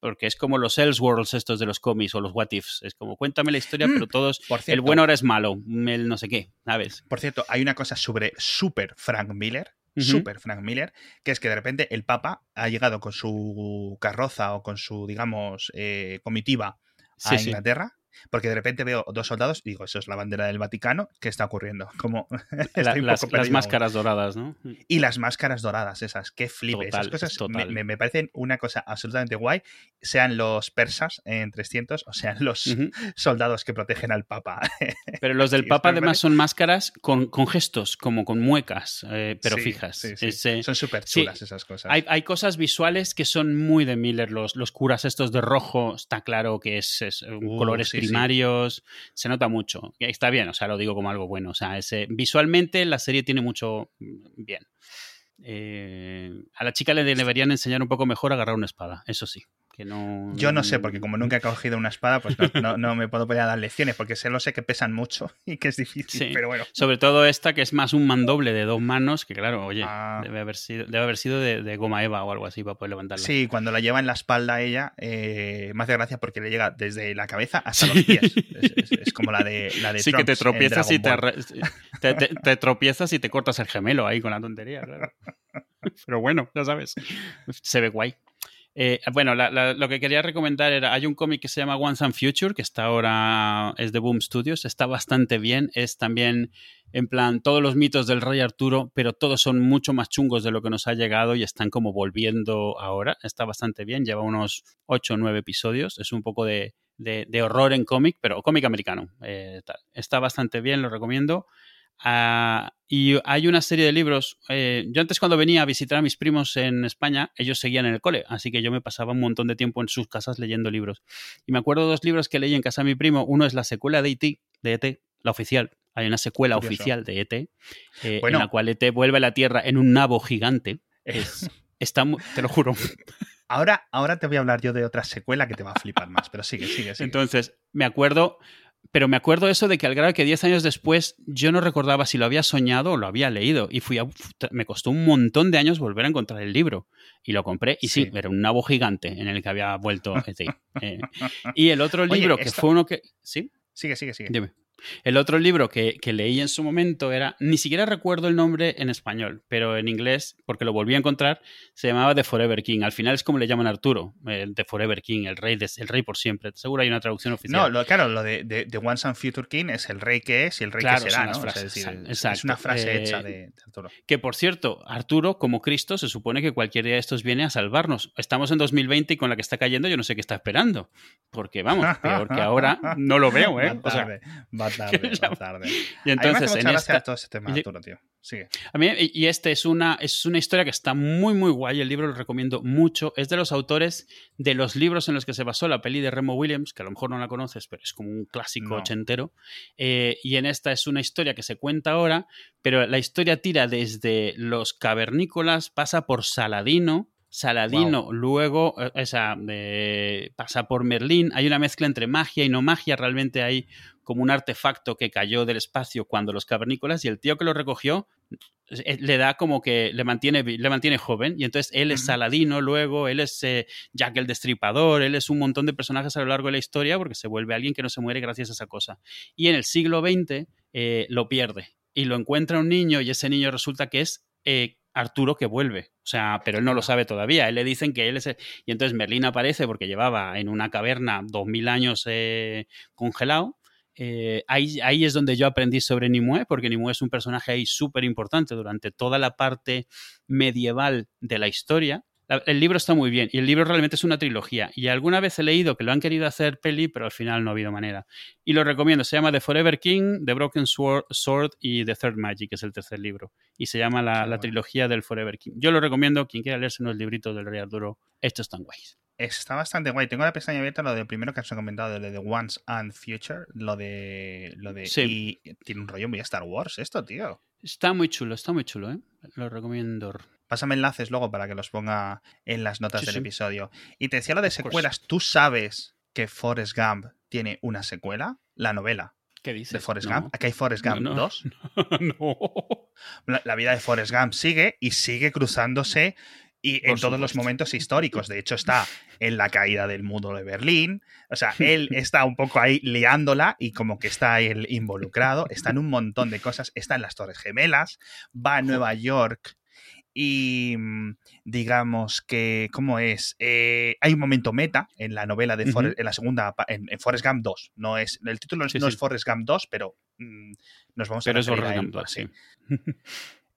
Porque es como los Elseworlds estos de los cómics o los What Ifs. Es como, cuéntame la historia, mm, pero todos, el bueno ahora es malo, el no sé qué, ¿sabes? Por cierto, hay una cosa sobre super Frank Miller, super Frank Miller, que es que de repente el Papa ha llegado con su carroza o con su, digamos, eh, comitiva a Inglaterra. Porque de repente veo dos soldados y digo, eso es la bandera del Vaticano, ¿qué está ocurriendo? Como las, máscaras doradas, ¿no? Y las máscaras doradas, esas, qué flipe. esas cosas me, parecen una cosa absolutamente guay, sean los persas en 300 o sean los soldados que protegen al Papa. Pero los del Papa además son máscaras con, gestos, como con muecas, eh, pero fijas. Eh, son súper chulas esas cosas. Hay, cosas visuales que son muy de Miller, los, los curas estos de rojo, está claro que es, es uh, colores primarios, se nota mucho. Está bien, o sea, lo digo como algo bueno. O sea, ese, visualmente la serie tiene mucho mm, bien. Eh, a la chica le deberían enseñar un poco mejor a agarrar una espada, eso sí. Que no, Yo no sé, porque como nunca he cogido una espada, pues no, me puedo poner a dar lecciones, porque sé lo sé que pesan mucho y que es difícil, pero bueno. Sobre todo esta, que es más un mandoble de dos manos, que claro, oye, ah. debe haber sido, debe haber sido de, goma eva o algo así para poder levantarla. Sí, cuando la lleva en la espalda ella, eh, me hace gracia porque le llega desde la cabeza hasta los pies. Es, como la de, la de Sí, que te tropiezas y te, te, tropiezas y te cortas el gemelo ahí con la tontería, claro. Pero bueno, ya sabes, se ve guay. Eh, bueno, lo que quería recomendar era, hay un cómic que se llama Once and Future, que está ahora, es de Boom Studios, está bastante bien, es también en plan todos los mitos del rey Arturo, pero todos son mucho más chungos de lo que nos ha llegado y están como volviendo ahora, está bastante bien, lleva unos 8 o 9 episodios, es un poco de, horror en cómic, pero cómic americano, eh, está bastante bien, lo recomiendo. Ah, y hay una serie de libros. Eh, yo antes cuando venía a visitar a mis primos en España, ellos seguían en el cole, así que yo me pasaba un montón de tiempo en sus casas leyendo libros. Y me acuerdo de dos libros que leí en casa de mi primo. Uno es la secuela de E.T., de ET, la oficial. Hay una secuela oficial de ET, eh, en la cual ET vuelve a la Tierra en un nabo gigante. está, te lo juro. Ahora, ahora te voy a hablar yo de otra secuela que te va a flipar más, pero sigue, sigue, sigue. Entonces, me acuerdo pero me acuerdo eso de que al grado que 10 años después yo no recordaba si lo había soñado o lo había leído. Y fui a, me costó un montón de años volver a encontrar el libro. Y lo compré. Y sí, era un nabo gigante en el que había vuelto. Eh, y el otro libro, que fue uno que. ¿Sí? Sigue, sigue, sigue. Dime. El otro libro que, leí en su momento era, ni siquiera recuerdo el nombre en español, pero en inglés, porque lo volví a encontrar, se llamaba The Forever King. Al final es como le llaman a Arturo, el The Forever King, el rey, el rey por siempre. Seguro hay una traducción oficial. No, claro, lo de, de, Once and Future King es el rey que es y el rey que será, ¿no? es una frase hecha eh, de, Arturo. Que por cierto, Arturo, como Cristo, se supone que cualquier día de estos viene a salvarnos. Estamos en 2020 y con la que está cayendo yo no sé qué está esperando. Porque vamos, peor que ahora no lo veo, ¿eh? Va tarde, va tarde, va tarde. Y entonces, en esta... todo ese tema, Arturo, tío. Sigue. A mí, y este es una, es una historia que está muy, muy guay. El libro lo recomiendo mucho. Es de los autores de los libros en los que se basó la peli de Remo Williams, que a lo mejor no la conoces, pero es como un clásico ochentero. Eh, y en esta es una historia que se cuenta ahora, pero la historia tira desde los cavernícolas, pasa por Saladino, Saladino, luego eh, pasa por Merlín. Hay una mezcla entre magia y no magia. Realmente hay como un artefacto que cayó del espacio cuando los cavernícolas y el tío que lo recogió eh, le da como que le mantiene, le mantiene joven y entonces él es Saladino luego, él es eh, Jack el Destripador, él es un montón de personajes a lo largo de la historia porque se vuelve alguien que no se muere gracias a esa cosa. Y en el siglo XX lo pierde y lo encuentra un niño y ese niño resulta que es Arturo que vuelve. O sea, pero él no lo sabe todavía. Él le dicen que él es. Y entonces Merlín aparece porque llevaba en una caverna dos mil años eh, congelado. Eh, ahí, ahí, es donde yo aprendí sobre Nimue, porque Nimue es un personaje ahí súper importante durante toda la parte medieval de la historia. El libro está muy bien y el libro realmente es una trilogía. Y alguna vez he leído que lo han querido hacer peli, pero al final no ha habido manera. Y lo recomiendo. Se llama The Forever King, The Broken Sword, y The Third Magic, que es el tercer libro. Y se llama la, trilogía del Forever King. Yo lo recomiendo. Quien quiera leerse unos libritos del Rey Arturo, estos están guays. Está bastante guay. Tengo la pestaña abierta lo de primero que has comentado, lo de Once and Future, lo de. Lo de sí. Y tiene un rollo muy Star Wars esto, tío. Está muy chulo, está muy chulo, ¿eh? Lo recomiendo. Pásame enlaces luego para que los ponga en las notas del episodio. Y te decía lo de secuelas. ¿Tú sabes que Forrest Gump tiene una secuela? La novela. ¿Qué dices? De Forrest Gump. Aquí hay Forrest Gump 2. No. La, vida de Forrest Gump sigue y sigue cruzándose y en todos los momentos históricos. De hecho, está en la caída del muro de Berlín. O sea, él está un poco ahí liándola y como que está él involucrado. Está en un montón de cosas. Está en las Torres Gemelas. Va a Nueva York y mm, digamos que, ¿cómo es? Eh, hay un momento meta en la novela de en la segunda, en, Forrest Gump 2. No es, el título no es Forrest Gump 2, pero mm, nos vamos pero a es Forrest Gump 2, sí.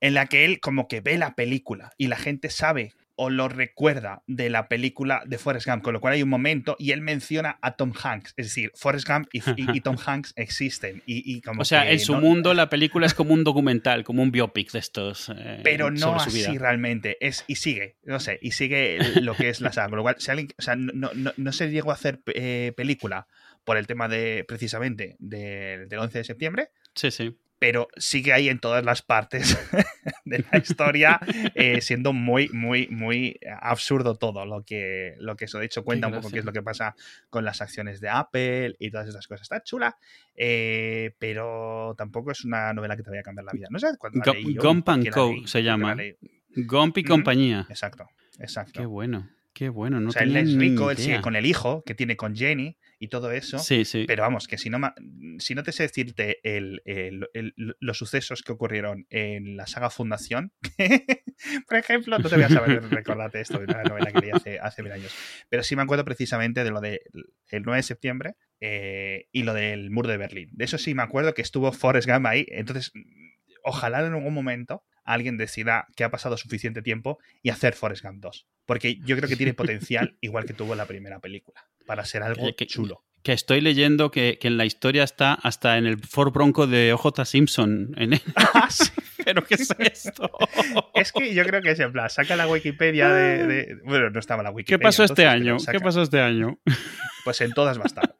en la que él como que ve la película y la gente sabe o lo recuerda de la película de Forrest Gump, con lo cual hay un momento y él menciona a Tom Hanks, es decir, Forrest Gump y, Tom Hanks existen. Y, como o sea, en su mundo la película es como un documental, como un biopic de estos. Eh, pero no así realmente, es, y sigue, no sé, y sigue lo que es la saga, con lo cual, si alguien, o sea, no, no, se llegó a hacer eh, película por el tema de, precisamente, del 11 de septiembre. Sí, sí pero sigue ahí en todas las partes de la historia, eh, siendo muy, muy, muy absurdo todo lo que, lo que eso. De hecho, cuenta un poco qué es lo que pasa con las acciones de Apple y todas esas cosas. Está chula, eh, pero tampoco es una novela que te vaya a cambiar la vida. No sé cuándo Gump Co. se llama. Gump y compañía. Exacto, exacto. Qué bueno. Qué bueno, no O sea, él es rico, él sigue con el hijo que tiene con Jenny y todo eso. Sí, sí. Pero vamos, que si no, si no te sé decirte los sucesos que ocurrieron en la saga Fundación, por ejemplo, no te voy a saber recordarte esto de una novela que leí hace, hace mil años. Pero sí me acuerdo precisamente de lo del 9 de septiembre eh, y lo del muro de Berlín. De eso sí me acuerdo que estuvo Forrest Gump ahí. Entonces, ojalá en algún momento alguien decida que ha pasado suficiente tiempo y hacer Forrest Gump 2. Porque yo creo que tiene potencial, igual que tuvo la primera película, para ser algo chulo. Que estoy leyendo que, en la historia está hasta en el Ford Bronco de OJ Simpson. En ah, ¿Pero qué es esto? es que yo creo que es en plan, saca la Wikipedia de, Bueno, no estaba la Wikipedia. ¿Qué pasó este año? ¿Qué pasó este año? Pues en todas va a estar.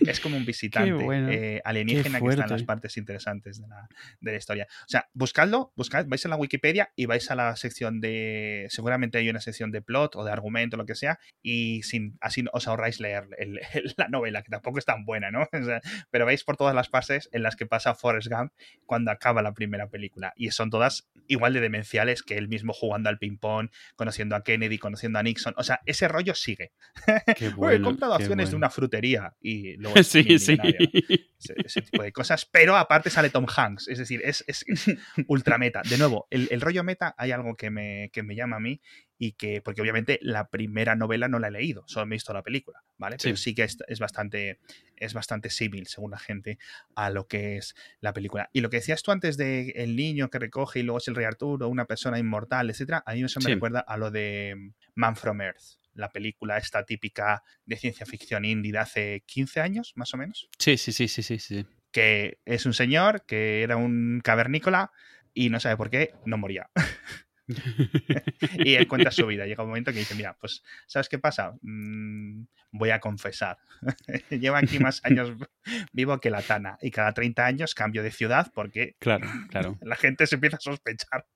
Es como un visitante eh, alienígena que está en las partes interesantes de la, de la, historia. O sea, buscadlo, buscad, vais a la Wikipedia y vais a la sección de. Seguramente hay una sección de plot o de argumento, lo que sea, y sin, así os ahorráis leer la novela, que tampoco es tan buena, ¿no? pero vais por todas las fases en las que pasa Forrest Gump cuando acaba la primera película. Y son todas igual de demenciales que él mismo jugando al ping-pong, conociendo a Kennedy, conociendo a Nixon. O sea, ese rollo sigue. Qué bueno, he comprado acciones de una frutería y lo sí, sí. Ese, tipo de cosas. Pero aparte sale Tom Hanks. Es decir, es, es, ultra meta. De nuevo, el, el, rollo meta hay algo que me, que me llama a mí y que, porque obviamente la primera novela no la he leído, solo me he visto la película, ¿vale? Pero sí, que es, es, bastante, es bastante símil, según la gente, a lo que es la película. Y lo que decías tú antes de el niño que recoge y luego es el rey Arturo, una persona inmortal, etcétera, a mí eso me recuerda a lo de Man from Earth, la película esta típica de ciencia ficción indie de hace 15 años, más o menos. Sí, sí, sí, sí, sí, sí. Que es un señor que era un cavernícola y no sabe por qué no moría. y él cuenta su vida. Llega un momento que dice, mira, pues, ¿sabes qué pasa? Mm, voy a confesar. Llevo aquí más años vivo que la Tana y cada 30 años cambio de ciudad porque claro, claro. la gente se empieza a sospechar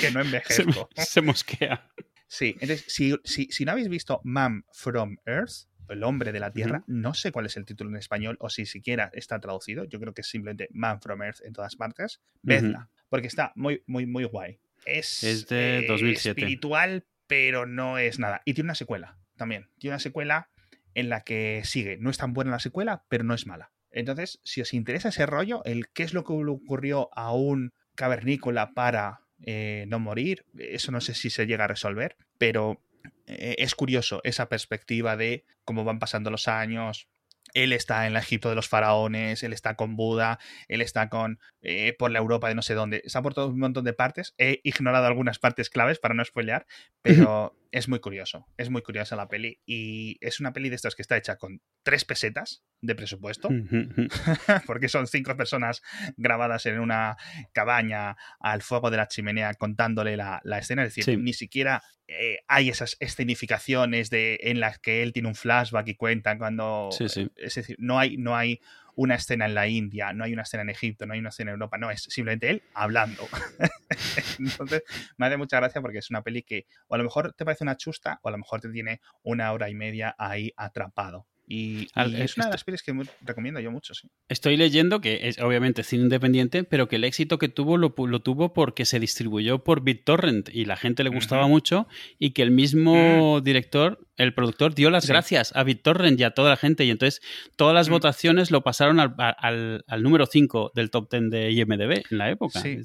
que no envejezco. Se, mosquea. Sí, entonces, si, si, no habéis visto Man from Earth, el hombre de la Tierra, no sé cuál es el título en español o si siquiera está traducido, yo creo que es simplemente Man from Earth en todas partes, vedla, porque está muy, muy, muy guay. Es, de 2007. espiritual, pero no es nada. Y tiene una secuela también. Tiene una secuela en la que sigue. No es tan buena la secuela, pero no es mala. Entonces, si os interesa ese rollo, el qué es lo que le ocurrió a un cavernícola para eh, no morir, eso no sé si se llega a resolver, pero eh, es curioso esa perspectiva de cómo van pasando los años, él está en el Egipto de los faraones, él está con Buda, él está con eh, por la Europa de no sé dónde. Está por todo un montón de partes. He ignorado algunas partes claves para no spoilear, pero es muy curioso. Es muy curiosa la peli. Y es una peli de estas que está hecha con tres pesetas de presupuesto, porque son cinco personas grabadas en una cabaña al fuego de la chimenea contándole la, escena. Es decir, ni siquiera eh, hay esas escenificaciones de, en las que él tiene un flashback y cuenta cuando... Es decir, no hay, no hay una escena en la India, no hay una escena en Egipto, no hay una escena en Europa, no, es simplemente él hablando. Entonces, me hace mucha gracia porque es una peli que o a lo mejor te parece una chusta o a lo mejor te tiene una hora y media ahí atrapado. Y, es una de las pelis que recomiendo yo mucho, sí. Estoy leyendo que es obviamente cine independiente, pero que el éxito que tuvo lo, tuvo porque se distribuyó por BitTorrent y la gente le gustaba mucho y que el mismo mm. director el productor dio las gracias a BitTorrent y a toda la gente y entonces todas las mm. votaciones lo pasaron al, número 5 del top 10 de IMDB en la época. Sí.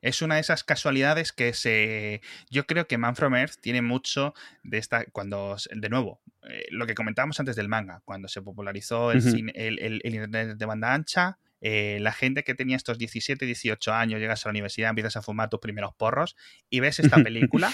Es una de esas casualidades que se... Yo creo que Man From Earth tiene mucho de esta... Cuando, de nuevo, eh, lo que comentábamos antes del manga, cuando se popularizó el, el, Internet de banda ancha, eh, la gente que tenía estos 17, 18 años, llegas a la universidad, empiezas a fumar tus primeros porros y ves esta película.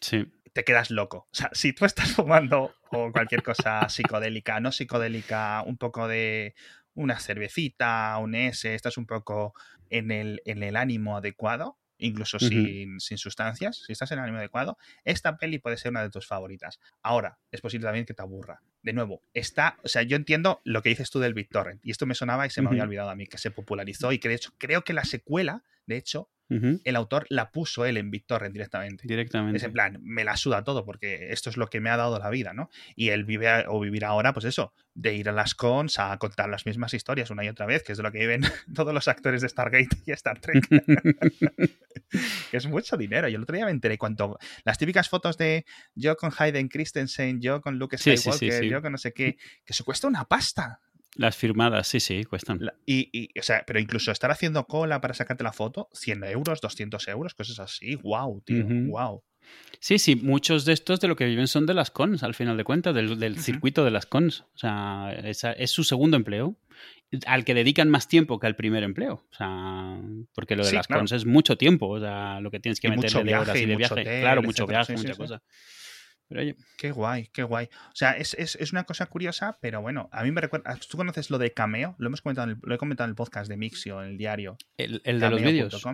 sí te quedas loco. O sea, si tú estás fumando o cualquier cosa psicodélica, no psicodélica, un poco de una cervecita, un S, estás un poco en el, en el ánimo adecuado, incluso sin, sin, sustancias, si estás en el ánimo adecuado, esta peli puede ser una de tus favoritas. Ahora, es posible también que te aburra. De nuevo, está, o sea, yo entiendo lo que dices tú del BitTorrent, y esto me sonaba y se me había olvidado a mí, que se popularizó y que de hecho creo que la secuela, de hecho, el autor la puso él en BitTorrent directamente. Directamente. Es en plan, me la suda todo porque esto es lo que me ha dado la vida, ¿no? Y él vive o vivir ahora, pues eso, de ir a las cons a contar las mismas historias una y otra vez, que es de lo que viven todos los actores de Stargate y Star Trek. es mucho dinero. Yo el otro día me enteré cuánto. Las típicas fotos de yo con Hayden Christensen, yo con Luke Skywalker, yo con no sé qué, que se cuesta una pasta. Las firmadas, sí, sí, cuestan. y, o sea, pero incluso estar haciendo cola para sacarte la foto, 100 euros, 200 euros, cosas así. ¡Wow, tío! ¡Wow! Sí, sí, muchos de estos de lo que viven son de las cons, al final de cuentas, del, circuito de las cons. O sea, es, su segundo empleo, al que dedican más tiempo que al primer empleo. O sea, porque lo de las cons es mucho tiempo, o sea, lo que tienes que meterle de horas y de viaje. claro, mucho viaje, mucha cosa. Qué guay, qué guay. O sea, es, una cosa curiosa, pero bueno, a mí me recuerda. ¿Tú conoces lo de Cameo? Lo hemos comentado, lo he comentado en el podcast de Mixio, en el diario. El, de los vídeos.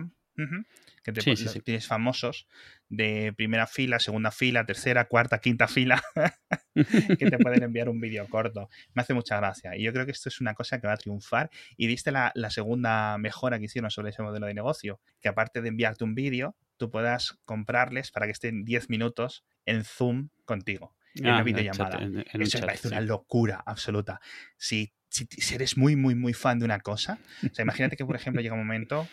Que te, tienes famosos de primera fila, segunda fila, tercera, cuarta, quinta fila, que te pueden enviar un vídeo corto. Me hace mucha gracia. Y yo creo que esto es una cosa que va a triunfar. Y viste la, la segunda mejora que hicieron sobre ese modelo de negocio, que aparte de enviarte un vídeo, tú puedas comprarles para que estén 10 minutos en Zoom contigo, en una ah, videollamada. Eso me parece una locura absoluta. Si, si, eres muy, muy, muy fan de una cosa, o sea, imagínate que, por ejemplo, llega un momento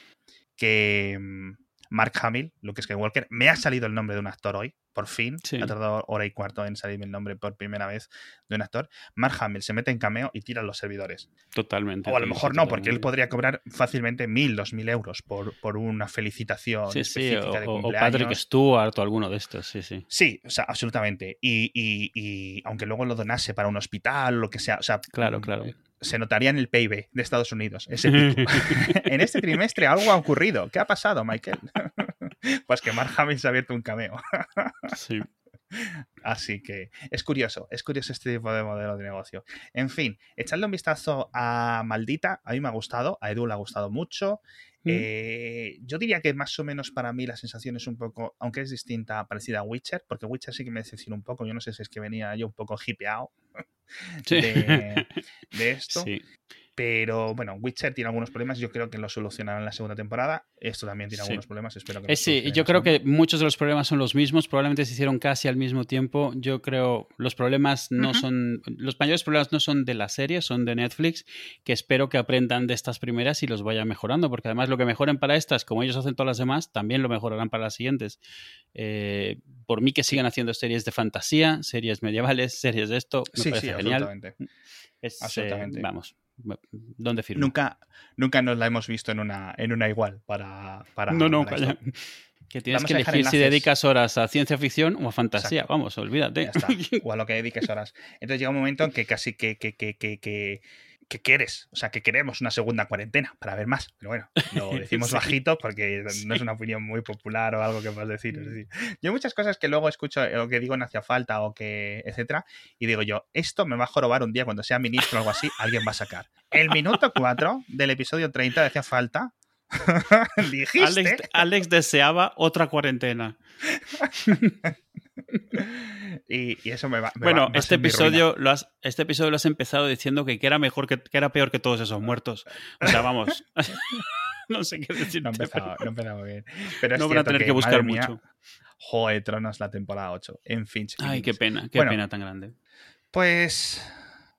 que mm, Mark Hamill, Luke Skywalker. Me ha salido el nombre de un actor hoy, por fin. Ha tardado hora y cuarto en salirme el nombre por primera vez de un actor. Mark Hamill se mete en cameo y tira los servidores. Totalmente. O a lo mejor no, porque él podría cobrar fácilmente mil, dos mil euros por, por una felicitación sí, sí, o, o, Patrick Stewart o alguno de estos, sí, sí. Sí, o sea, absolutamente. Y, y, aunque luego lo donase para un hospital o lo que sea, o sea, claro, claro se notaría en el PIB de Estados Unidos, ese pico. en este trimestre algo ha ocurrido. ¿Qué ha pasado, Michael? pues que Mark Hamill se ha abierto un cameo. sí. Así que es curioso, es curioso este tipo de modelo de negocio. En fin, echadle un vistazo a Maldita, a mí me ha gustado, a Edu le ha gustado mucho. Mm. Eh, yo diría que más o menos para mí la sensación es un poco, aunque es distinta, parecida a Witcher, porque Witcher sí que me decepcionó un poco. Yo no sé si es que venía yo un poco hipeado de, de, esto. Sí. Pero bueno, Witcher tiene algunos problemas. Yo creo que lo solucionarán en la segunda temporada. Esto también tiene algunos problemas. Espero que. Eh, sí, yo creo que muchos de los problemas son los mismos. Probablemente se hicieron casi al mismo tiempo. Yo creo los problemas no son. Los mayores problemas no son de la serie, son de Netflix. Que espero que aprendan de estas primeras y los vayan mejorando. Porque además lo que mejoren para estas, como ellos hacen todas las demás, también lo mejorarán para las siguientes. Eh, por mí que sigan haciendo series de fantasía, series medievales, series de esto. Me parece genial. Absolutamente. Es, absolutamente. vamos, ¿Dónde firmo? Nunca, nunca nos la hemos visto en una, en una igual para. para no, no, Que tienes que elegir si dedicas horas a ciencia ficción o a fantasía. Vamos, olvídate. O a lo que dediques horas. Entonces llega un momento en que casi que, que, que, que que quieres, o sea, que queremos una segunda cuarentena para ver más. Pero bueno, lo decimos bajito porque no es una opinión muy popular o algo que puedas decir. Es decir, yo hay muchas cosas que luego escucho o que digo en hacía falta o que, etcétera, y digo yo, esto me va a jorobar un día cuando sea ministro o algo así, alguien va a sacar. El minuto 4 del episodio 30 de hacía falta. Dijiste. Alex deseaba otra cuarentena. y, eso me va. bueno, este, episodio lo has, este episodio lo has empezado diciendo que, era mejor que, era peor que todos esos muertos. O sea, vamos. no sé qué decir. No empezaba, no bien. Pero no van a tener que, buscar mucho. Joder, Tronos, la temporada 8. En fin, Ay, qué pena, qué pena tan grande. Pues.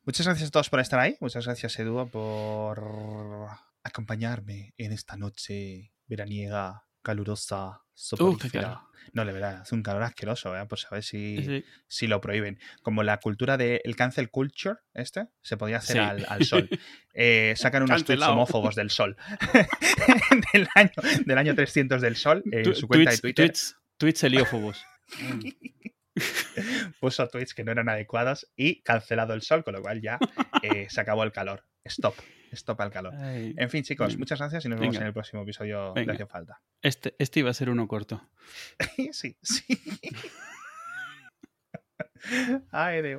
Muchas gracias a todos por estar ahí. Muchas gracias, Edu, por acompañarme en esta noche veraniega, calurosa, soporífera. No, de verdad, hace un calor asqueroso, ¿eh? Pues a ver si, si lo prohíben. Como la cultura del cancel culture, este, se podía hacer al, sol. Eh, sacan unos tweets homófobos del sol. del, año, del año 300 del sol en su cuenta de Twitter. Tweets, tweets heliófobos. Puso tweets que no eran adecuados y cancelado el sol, con lo cual ya eh, se acabó el calor. Stop. Stop al calor. en fin, chicos, muchas gracias y nos vemos en el próximo episodio de Hace Falta. Este, este iba a ser uno corto. sí, sí. Ay.